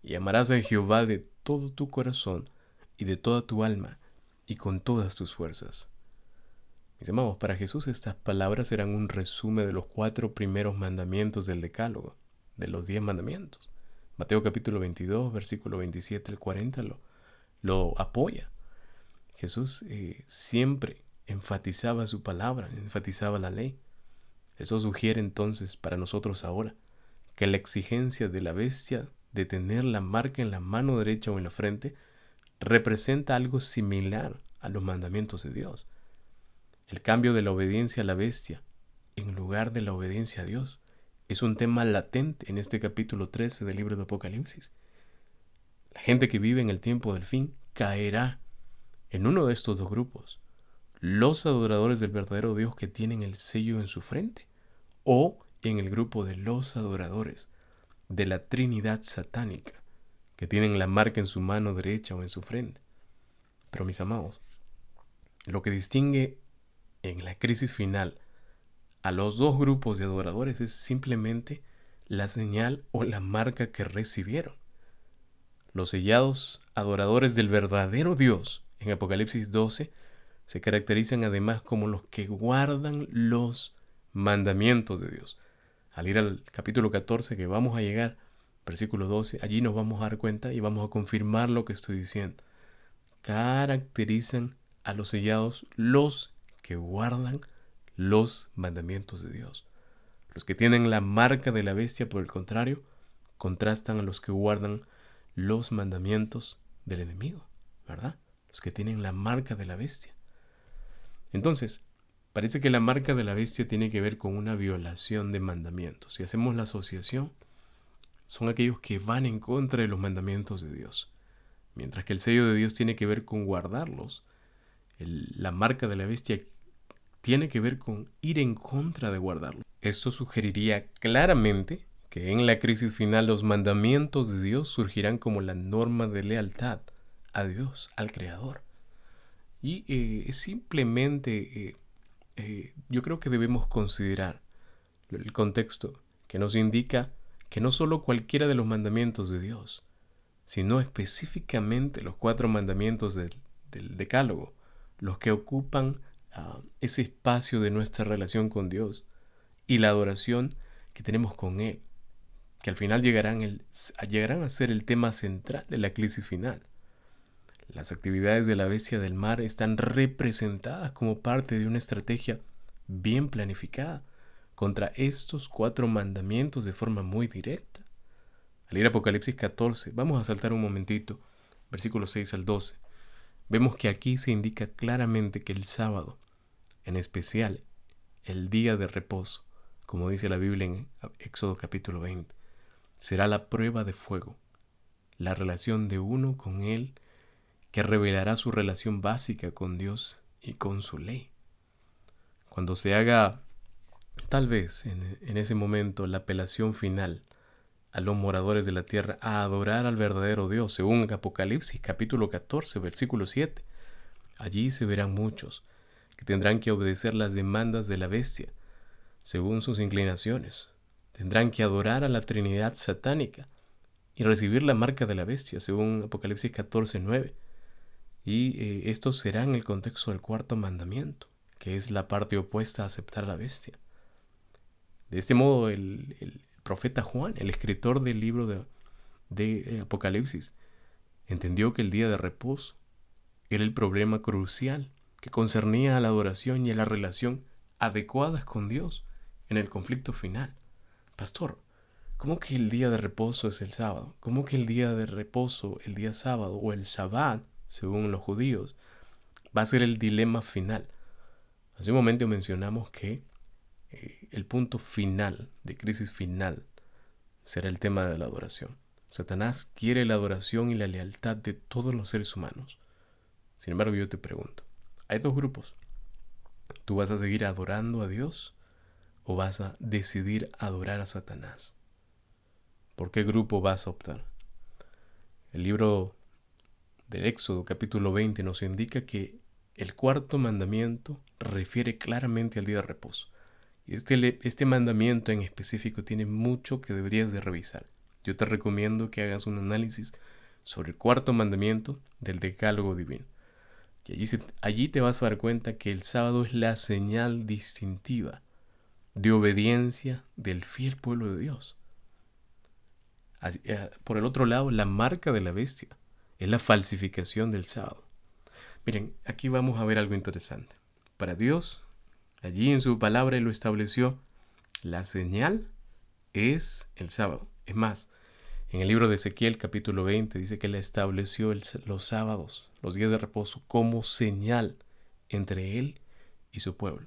y amarás a Jehová de todo tu corazón y de toda tu alma y con todas tus fuerzas. Mis amados, para Jesús estas palabras eran un resumen de los cuatro primeros mandamientos del Decálogo, de los diez mandamientos. Mateo capítulo 22, versículo 27 al 40 lo, lo apoya. Jesús eh, siempre enfatizaba su palabra, enfatizaba la ley. Eso sugiere entonces para nosotros ahora que la exigencia de la bestia de tener la marca en la mano derecha o en la frente representa algo similar a los mandamientos de Dios. El cambio de la obediencia a la bestia en lugar de la obediencia a Dios es un tema latente en este capítulo 13 del libro de Apocalipsis. La gente que vive en el tiempo del fin caerá en uno de estos dos grupos. Los adoradores del verdadero Dios que tienen el sello en su frente o en el grupo de los adoradores de la Trinidad satánica, que tienen la marca en su mano derecha o en su frente. Pero mis amados, lo que distingue en la crisis final a los dos grupos de adoradores es simplemente la señal o la marca que recibieron. Los sellados adoradores del verdadero Dios en Apocalipsis 12 se caracterizan además como los que guardan los mandamientos de Dios al ir al capítulo 14 que vamos a llegar, versículo 12, allí nos vamos a dar cuenta y vamos a confirmar lo que estoy diciendo. Caracterizan a los sellados los que guardan los mandamientos de Dios. Los que tienen la marca de la bestia, por el contrario, contrastan a los que guardan los mandamientos del enemigo, ¿verdad? Que tienen la marca de la bestia. Entonces, Parece que la marca de la bestia tiene que ver con una violación de mandamientos. Si hacemos la asociación, son aquellos que van en contra de los mandamientos de Dios. Mientras que el sello de Dios tiene que ver con guardarlos, la marca de la bestia tiene que ver con ir en contra de guardarlos. Esto sugeriría claramente que en la crisis final los mandamientos de Dios surgirán como la norma de lealtad a Dios, al Creador. Y eh, es simplemente eh, eh, yo creo que debemos considerar el contexto que nos indica que no solo cualquiera de los mandamientos de Dios, sino específicamente los cuatro mandamientos del, Decálogo, los que ocupan ah, ese espacio de nuestra relación con Dios y la adoración que tenemos con Él, que al final llegarán, llegarán a ser el tema central de la crisis final. Las actividades de la bestia del mar están representadas como parte de una estrategia bien planificada contra estos cuatro mandamientos de forma muy directa. Al ir a Apocalipsis 14, vamos a saltar un momentito, versículos 6 al 12, vemos que aquí se indica claramente que el sábado, en especial el día de reposo, como dice la Biblia en Éxodo capítulo 20, será la prueba de fuego, la relación de uno con Él que revelará su relación básica con Dios y con su ley. Cuando se haga, tal vez en, ese momento, la apelación final a los moradores de la tierra a adorar al verdadero Dios, según Apocalipsis capítulo 14, versículo 7, allí se verán muchos que tendrán que obedecer las demandas de la bestia, según sus inclinaciones. Tendrán que adorar a la Trinidad satánica y recibir la marca de la bestia, según Apocalipsis 14, 9 y eh, esto será en el contexto del cuarto mandamiento, que es la parte opuesta a aceptar la bestia. De este modo, el, profeta Juan, el escritor del libro de, de Apocalipsis, entendió que el día de reposo era el problema crucial que concernía a la adoración y a la relación adecuadas con Dios en el conflicto final. Pastor, ¿cómo que el día de reposo es el sábado? ¿Cómo que el día de reposo, el día sábado o el sabbat según los judíos, va a ser el dilema final. Hace un momento mencionamos que eh, el punto final, de crisis final, será el tema de la adoración. Satanás quiere la adoración y la lealtad de todos los seres humanos. Sin embargo, yo te pregunto, hay dos grupos. ¿Tú vas a seguir adorando a Dios o vas a decidir adorar a Satanás? ¿Por qué grupo vas a optar? El libro del Éxodo capítulo 20 nos indica que el cuarto mandamiento refiere claramente al día de reposo. Y este, este mandamiento en específico tiene mucho que deberías de revisar. Yo te recomiendo que hagas un análisis sobre el cuarto mandamiento del decálogo divino. Y allí, allí te vas a dar cuenta que el sábado es la señal distintiva de obediencia del fiel pueblo de Dios. Eh, por el otro lado, la marca de la bestia es la falsificación del sábado. Miren, aquí vamos a ver algo interesante. Para Dios, allí en su palabra lo estableció, la señal es el sábado. Es más, en el libro de Ezequiel capítulo 20 dice que Él estableció los sábados, los días de reposo, como señal entre Él y su pueblo.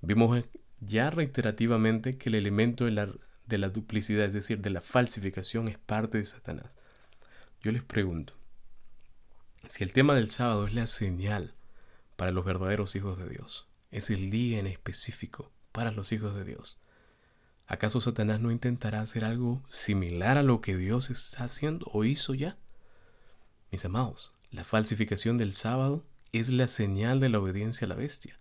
Vimos ya reiterativamente que el elemento la, de la duplicidad, es decir, de la falsificación, es parte de Satanás. Yo les pregunto, si el tema del sábado es la señal para los verdaderos hijos de Dios, es el día en específico para los hijos de Dios, ¿acaso Satanás no intentará hacer algo similar a lo que Dios está haciendo o hizo ya? Mis amados, la falsificación del sábado es la señal de la obediencia a la bestia.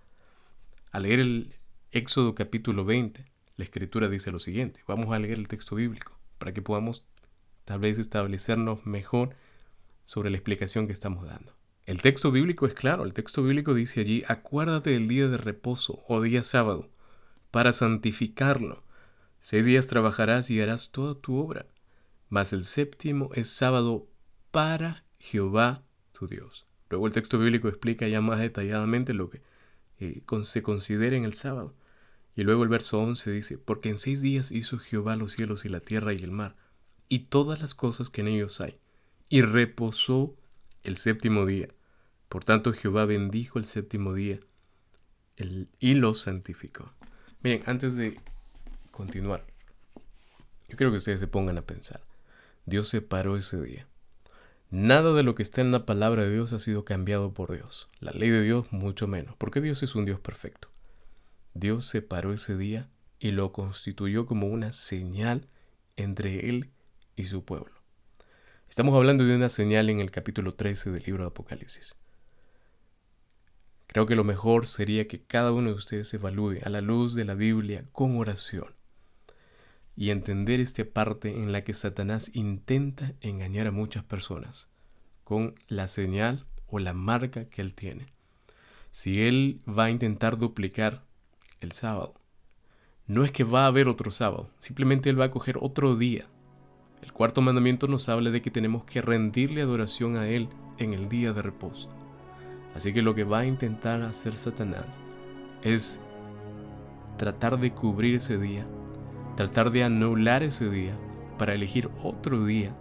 Al leer el Éxodo capítulo 20, la escritura dice lo siguiente. Vamos a leer el texto bíblico para que podamos tal vez establecernos mejor sobre la explicación que estamos dando. El texto bíblico es claro, el texto bíblico dice allí, acuérdate del día de reposo o día sábado, para santificarlo. Seis días trabajarás y harás toda tu obra, mas el séptimo es sábado para Jehová tu Dios. Luego el texto bíblico explica ya más detalladamente lo que eh, se considera en el sábado. Y luego el verso 11 dice, porque en seis días hizo Jehová los cielos y la tierra y el mar, y todas las cosas que en ellos hay y reposó el séptimo día. Por tanto, Jehová bendijo el séptimo día y lo santificó. Miren, antes de continuar, yo creo que ustedes se pongan a pensar. Dios separó ese día. Nada de lo que está en la palabra de Dios ha sido cambiado por Dios. La ley de Dios mucho menos, porque Dios es un Dios perfecto. Dios separó ese día y lo constituyó como una señal entre Él y su pueblo. Estamos hablando de una señal en el capítulo 13 del libro de Apocalipsis. Creo que lo mejor sería que cada uno de ustedes evalúe a la luz de la Biblia con oración y entender esta parte en la que Satanás intenta engañar a muchas personas con la señal o la marca que él tiene. Si él va a intentar duplicar el sábado, no es que va a haber otro sábado, simplemente él va a coger otro día. El cuarto mandamiento nos habla de que tenemos que rendirle adoración a él en el día de reposo. Así que lo que va a intentar hacer Satanás es tratar de cubrir ese día, tratar de anular ese día para elegir otro día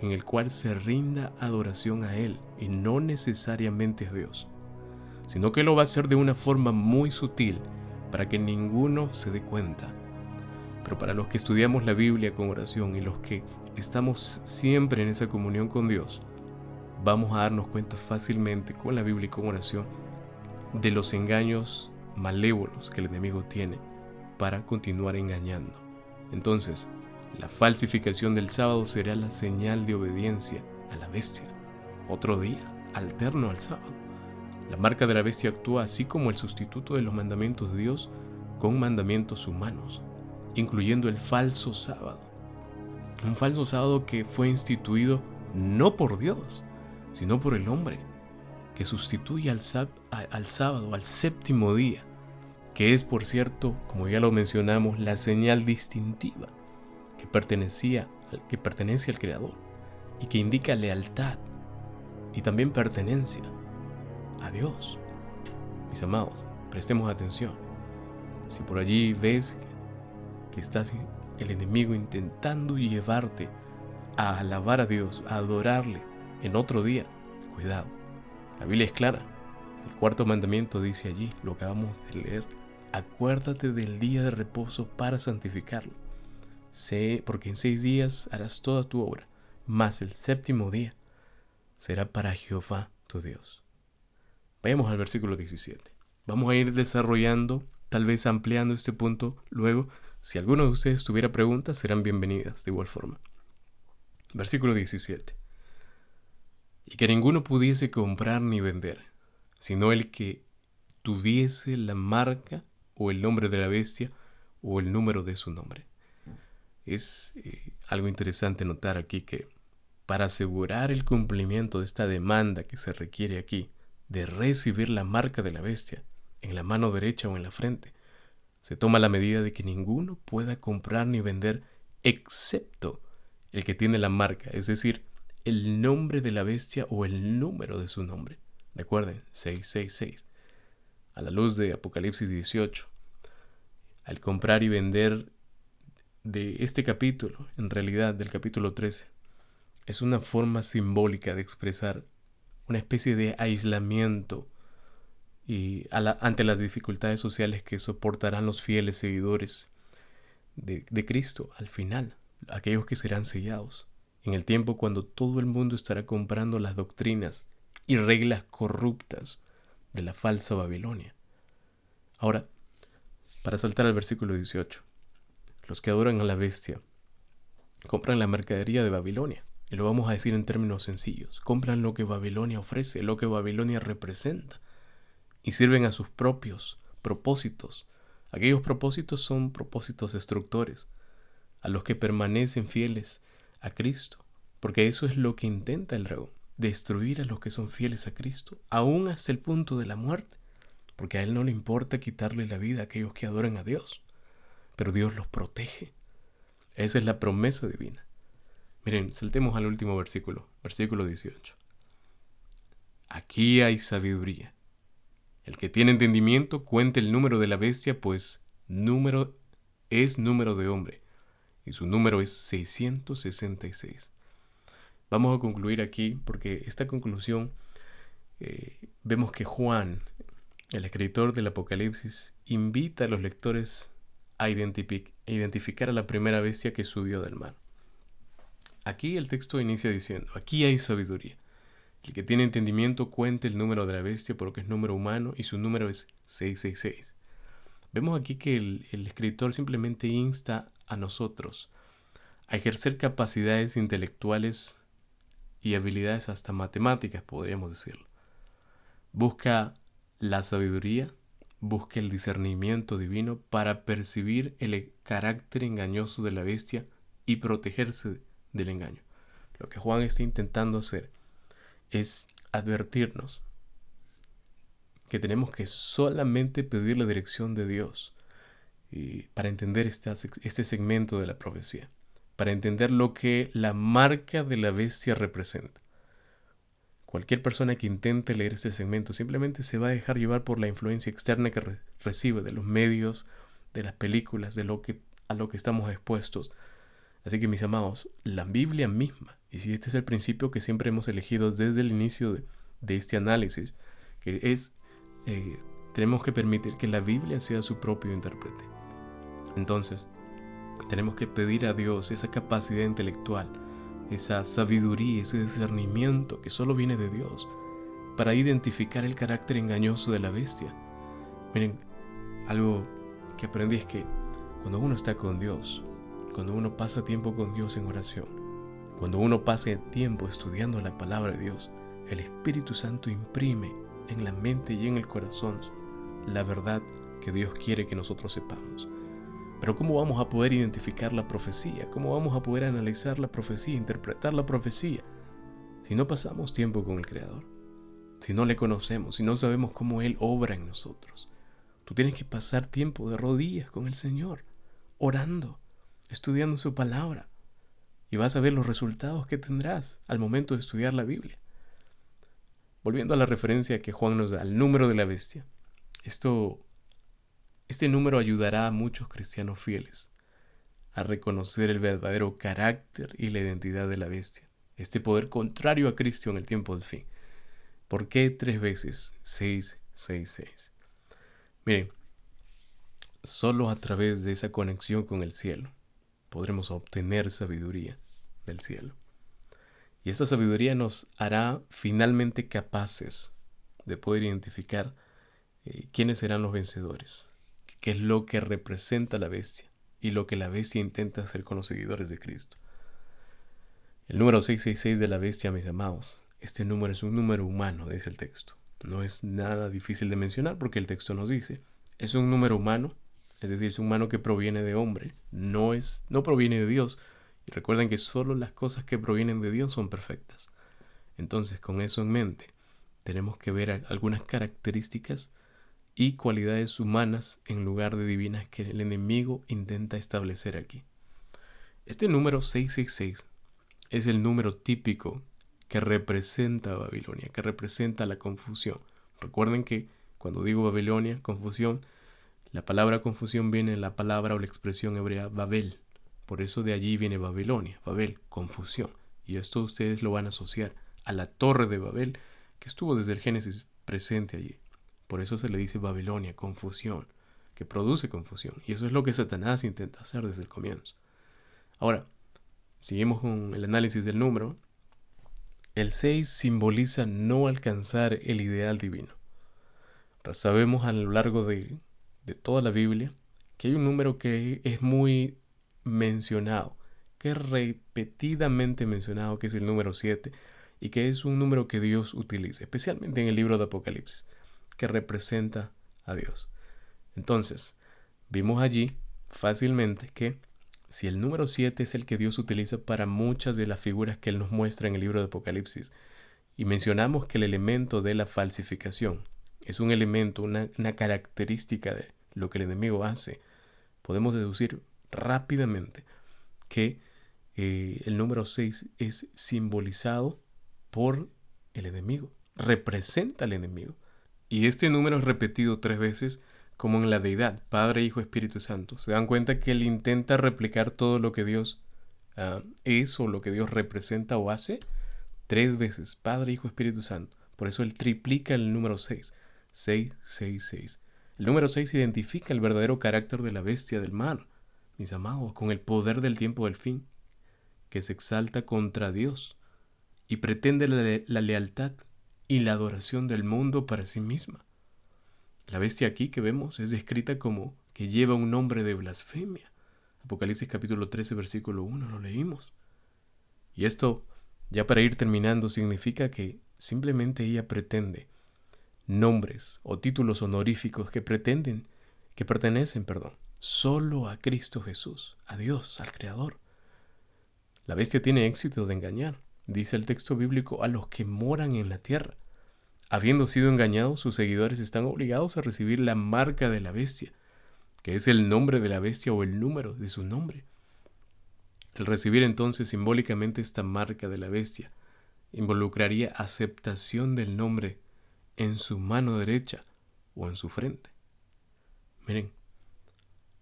en el cual se rinda adoración a Él y no necesariamente a Dios, sino que lo va a hacer de una forma muy sutil para que ninguno se dé cuenta. Pero para los que estudiamos la Biblia con oración y los que estamos siempre en esa comunión con Dios, vamos a darnos cuenta fácilmente con la Biblia y con oración de los engaños malévolos que el enemigo tiene para continuar engañando. Entonces, la falsificación del sábado será la señal de obediencia a la bestia. Otro día, alterno al sábado. La marca de la bestia actúa así como el sustituto de los mandamientos de Dios con mandamientos humanos, incluyendo el falso sábado. Un falso sábado que fue instituido no por Dios, sino por el hombre, que sustituye al, sábado, al séptimo día, que es, por cierto, como ya lo mencionamos, la señal distintiva que, pertenecía, que pertenece al Creador y que indica lealtad y también pertenencia a Dios. Mis amados, prestemos atención. Si por allí ves que estás el enemigo intentando llevarte a alabar a Dios, a adorarle, en otro día. Cuidado, la Biblia es clara. El cuarto mandamiento dice allí, lo acabamos de leer, acuérdate del día de reposo para santificarlo. Sé, porque en seis días harás toda tu obra, mas el séptimo día será para Jehová tu Dios. Vayamos al versículo 17. Vamos a ir desarrollando, tal vez ampliando este punto. Luego, si alguno de ustedes tuviera preguntas, serán bienvenidas de igual forma. Versículo 17 y que ninguno pudiese comprar ni vender, sino el que tuviese la marca o el nombre de la bestia o el número de su nombre. Es eh, algo interesante notar aquí que para asegurar el cumplimiento de esta demanda que se requiere aquí de recibir la marca de la bestia en la mano derecha o en la frente, se toma la medida de que ninguno pueda comprar ni vender excepto el que tiene la marca, es decir, el nombre de la bestia o el número de su nombre. Recuerden, 666. A la luz de Apocalipsis 18. Al comprar y vender de este capítulo, en realidad del capítulo 13, es una forma simbólica de expresar una especie de aislamiento y ante las dificultades sociales que soportarán los fieles seguidores de Cristo al final, aquellos que serán sellados. En el tiempo cuando todo el mundo estará comprando las doctrinas y reglas corruptas de la falsa Babilonia. Ahora, para saltar al versículo 18, los que adoran a la bestia compran la mercadería de Babilonia, y lo vamos a decir en términos sencillos, compran lo que Babilonia ofrece, lo que Babilonia representa, y sirven a sus propios propósitos. Aquellos propósitos son propósitos destructores, a los que permanecen fieles a Cristo, porque eso es lo que intenta el dragón, destruir a los que son fieles a Cristo, aún hasta el punto de la muerte, porque a él no le importa quitarle la vida a aquellos que adoran a Dios, pero Dios los protege. Esa es la promesa divina. Miren, saltemos al último versículo, versículo 18. Aquí hay sabiduría. El que tiene entendimiento cuente el número de la bestia, pues número es número de hombre y su número es 666. Vamos a concluir aquí porque esta conclusión eh, vemos que Juan, el escritor del Apocalipsis, invita a los lectores a identificar a la primera bestia que subió del mar. Aquí el texto inicia diciendo, aquí hay sabiduría. El que tiene entendimiento cuente el número de la bestia porque es número humano y su número es 666. Vemos aquí que el, el escritor simplemente insta a nosotros a ejercer capacidades intelectuales y habilidades hasta matemáticas, podríamos decirlo. Busca la sabiduría busca el discernimiento divino para percibir el carácter engañoso de la bestia y protegerse del engaño. Lo que Juan está intentando hacer es advertirnos que tenemos que solamente pedir la dirección de Dios para entender este segmento de la profecía, para entender lo que la marca de la bestia representa. Cualquier persona que intente leer este segmento simplemente se va a dejar llevar por la influencia externa que recibe de los medios, de las películas, de lo que a lo que estamos expuestos. Así que mis amados, la Biblia misma, y si este es el principio que siempre hemos elegido desde el inicio de, este análisis, que es eh, tenemos que permitir que la Biblia sea su propio intérprete. Entonces, tenemos que pedir a Dios esa capacidad intelectual, esa sabiduría, ese discernimiento que solo viene de Dios para identificar el carácter engañoso de la bestia. Miren, algo que aprendí es que cuando uno está con Dios, cuando uno pasa tiempo con Dios en oración, cuando uno pasa tiempo estudiando la palabra de Dios, el Espíritu Santo imprime en la mente y en el corazón la verdad que Dios quiere que nosotros sepamos. Pero ¿cómo vamos a poder identificar la profecía? ¿Cómo vamos a poder analizar la profecía, interpretar la profecía? Si no pasamos tiempo con el Creador, si no le conocemos, si no sabemos cómo Él obra en nosotros. Tú tienes que pasar tiempo de rodillas con el Señor, orando, estudiando su palabra, y vas a ver los resultados que tendrás al momento de estudiar la Biblia. Volviendo a la referencia que Juan nos da al número de la bestia, esto, este número ayudará a muchos cristianos fieles a reconocer el verdadero carácter y la identidad de la bestia, este poder contrario a Cristo en el tiempo del fin. ¿Por qué tres veces 666? Miren, solo a través de esa conexión con el cielo podremos obtener sabiduría del cielo. Y esta sabiduría nos hará finalmente capaces de poder identificar eh, quiénes serán los vencedores, qué es lo que representa la bestia y lo que la bestia intenta hacer con los seguidores de Cristo. El número 666 de la bestia, mis amados, este número es un número humano, dice el texto. No es nada difícil de mencionar porque el texto nos dice, es un número humano, es decir, es un humano que proviene de hombre, no, es, no proviene de Dios, y recuerden que solo las cosas que provienen de Dios son perfectas. Entonces, con eso en mente, tenemos que ver algunas características y cualidades humanas en lugar de divinas que el enemigo intenta establecer aquí. Este número 666 es el número típico que representa Babilonia, que representa la confusión. Recuerden que cuando digo Babilonia, confusión, la palabra confusión viene de la palabra o la expresión hebrea Babel, por eso de allí viene Babilonia, Babel, confusión. Y esto ustedes lo van a asociar a la torre de Babel que estuvo desde el Génesis presente allí. Por eso se le dice Babilonia, confusión, que produce confusión. Y eso es lo que Satanás intenta hacer desde el comienzo. Ahora, seguimos con el análisis del número. El 6 simboliza no alcanzar el ideal divino. Sabemos a lo largo de, de toda la Biblia que hay un número que es muy mencionado, que es repetidamente mencionado, que es el número 7, y que es un número que Dios utiliza, especialmente en el libro de Apocalipsis, que representa a Dios. Entonces, vimos allí fácilmente que si el número 7 es el que Dios utiliza para muchas de las figuras que Él nos muestra en el libro de Apocalipsis, y mencionamos que el elemento de la falsificación es un elemento, una, una característica de lo que el enemigo hace, podemos deducir rápidamente que eh, el número 6 es simbolizado por el enemigo, representa al enemigo. Y este número es repetido tres veces como en la deidad, Padre, Hijo, Espíritu Santo. Se dan cuenta que él intenta replicar todo lo que Dios ah, es o lo que Dios representa o hace tres veces, Padre, Hijo, Espíritu Santo. Por eso él triplica el número 6, 6, 6, 6. El número 6 identifica el verdadero carácter de la bestia del mar mis amados, con el poder del tiempo del fin, que se exalta contra Dios y pretende la, lealtad y la adoración del mundo para sí misma. La bestia aquí que vemos es descrita como que lleva un nombre de blasfemia. Apocalipsis capítulo 13, versículo 1 lo leímos. Y esto, ya para ir terminando, significa que simplemente ella pretende nombres o títulos honoríficos que pretenden, que pertenecen, perdón, solo a Cristo Jesús, a Dios, al Creador. La bestia tiene éxito de engañar, dice el texto bíblico, a los que moran en la tierra. Habiendo sido engañados, sus seguidores están obligados a recibir la marca de la bestia, que es el nombre de la bestia o el número de su nombre. El recibir entonces simbólicamente esta marca de la bestia involucraría aceptación del nombre en su mano derecha o en su frente. Miren,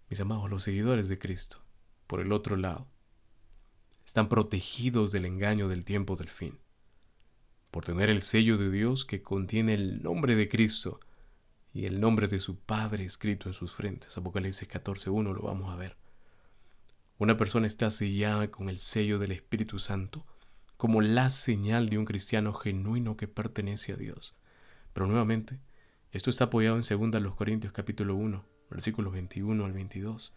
mis amados, los seguidores de Cristo, por el otro lado, están protegidos del engaño del tiempo del fin, por tener el sello de Dios que contiene el nombre de Cristo y el nombre de su Padre escrito en sus frentes. Apocalipsis 14.1 lo vamos a ver. Una persona está sellada con el sello del Espíritu Santo como la señal de un cristiano genuino que pertenece a Dios. Pero nuevamente, esto está apoyado en 2 Corintios capítulo 1, versículos 21 al 22.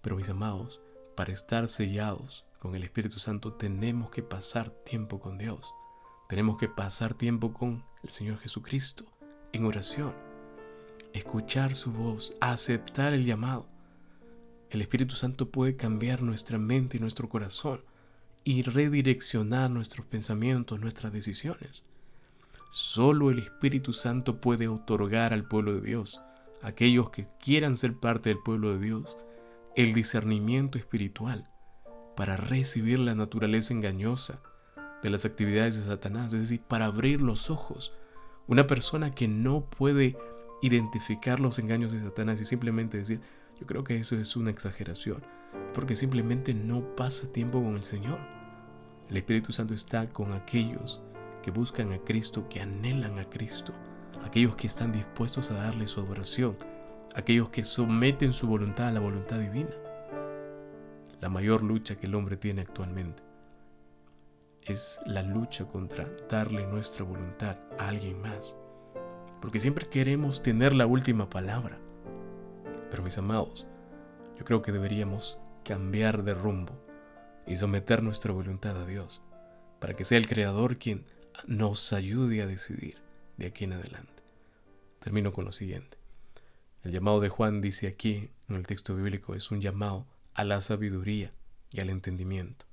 Pero mis amados, para estar sellados con el Espíritu Santo tenemos que pasar tiempo con Dios. Tenemos que pasar tiempo con el Señor Jesucristo en oración. Escuchar su voz, aceptar el llamado. El Espíritu Santo puede cambiar nuestra mente y nuestro corazón y redireccionar nuestros pensamientos, nuestras decisiones. Solo el Espíritu Santo puede otorgar al pueblo de Dios, aquellos que quieran ser parte del pueblo de Dios, el discernimiento espiritual para recibir la naturaleza engañosa de las actividades de Satanás, es decir, para abrir los ojos. Una persona que no puede identificar los engaños de Satanás y simplemente decir, yo creo que eso es una exageración, porque simplemente no pasa tiempo con el Señor. El Espíritu Santo está con aquellos que buscan a Cristo, que anhelan a Cristo, aquellos que están dispuestos a darle su adoración, aquellos que someten su voluntad a la voluntad divina. La mayor lucha que el hombre tiene actualmente es la lucha contra darle nuestra voluntad a alguien más. Porque siempre queremos tener la última palabra. Pero mis amados, yo creo que deberíamos cambiar de rumbo y someter nuestra voluntad a Dios, para que sea el Creador quien nos ayude a decidir de aquí en adelante. Termino con lo siguiente. El llamado de Juan dice aquí en el texto bíblico es un llamado a la sabiduría y al entendimiento,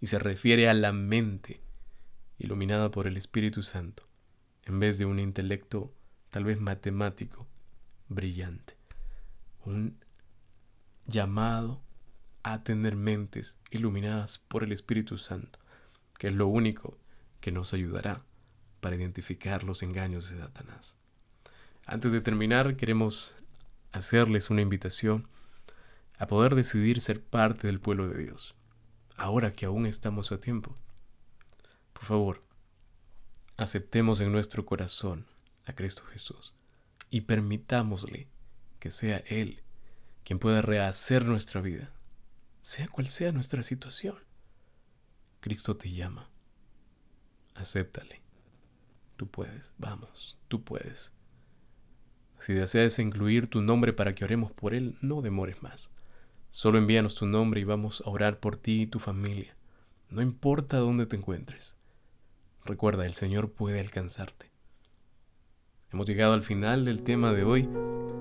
y se refiere a la mente iluminada por el Espíritu Santo, en vez de un intelecto tal vez matemático brillante. Un llamado a tener mentes iluminadas por el Espíritu Santo, que es lo único que nos ayudará para identificar los engaños de Satanás. Antes de terminar, queremos hacerles una invitación a poder decidir ser parte del pueblo de Dios, ahora que aún estamos a tiempo. Por favor, aceptemos en nuestro corazón a Cristo Jesús y permitámosle que sea Él quien pueda rehacer nuestra vida, sea cual sea nuestra situación. Cristo te llama acéptale. Tú puedes, vamos, tú puedes. Si deseas incluir tu nombre para que oremos por él, no demores más. Solo envíanos tu nombre y vamos a orar por ti y tu familia. No importa dónde te encuentres. Recuerda, el Señor puede alcanzarte. Hemos llegado al final del tema de hoy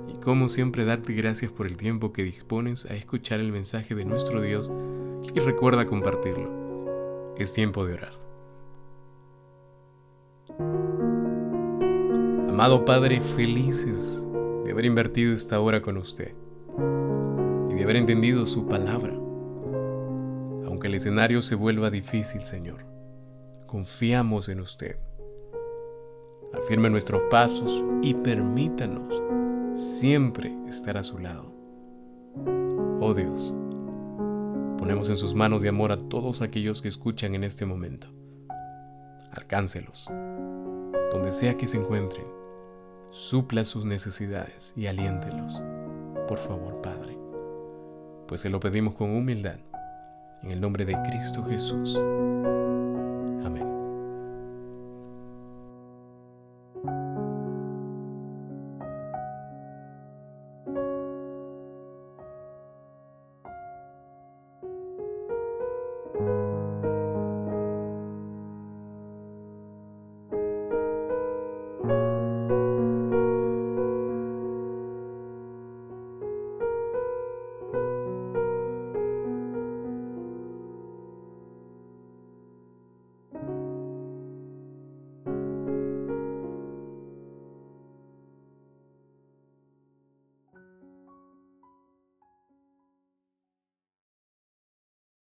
y como siempre darte gracias por el tiempo que dispones a escuchar el mensaje de nuestro Dios y recuerda compartirlo. Es tiempo de orar. Amado Padre, felices de haber invertido esta hora con usted y de haber entendido su palabra. Aunque el escenario se vuelva difícil, Señor, confiamos en usted. Afirme nuestros pasos y permítanos siempre estar a su lado. Oh Dios, ponemos en sus manos de amor a todos aquellos que escuchan en este momento. Alcáncelos, donde sea que se encuentren supla sus necesidades y aliéntelos. Por favor, Padre, pues se lo pedimos con humildad, en el nombre de Cristo Jesús.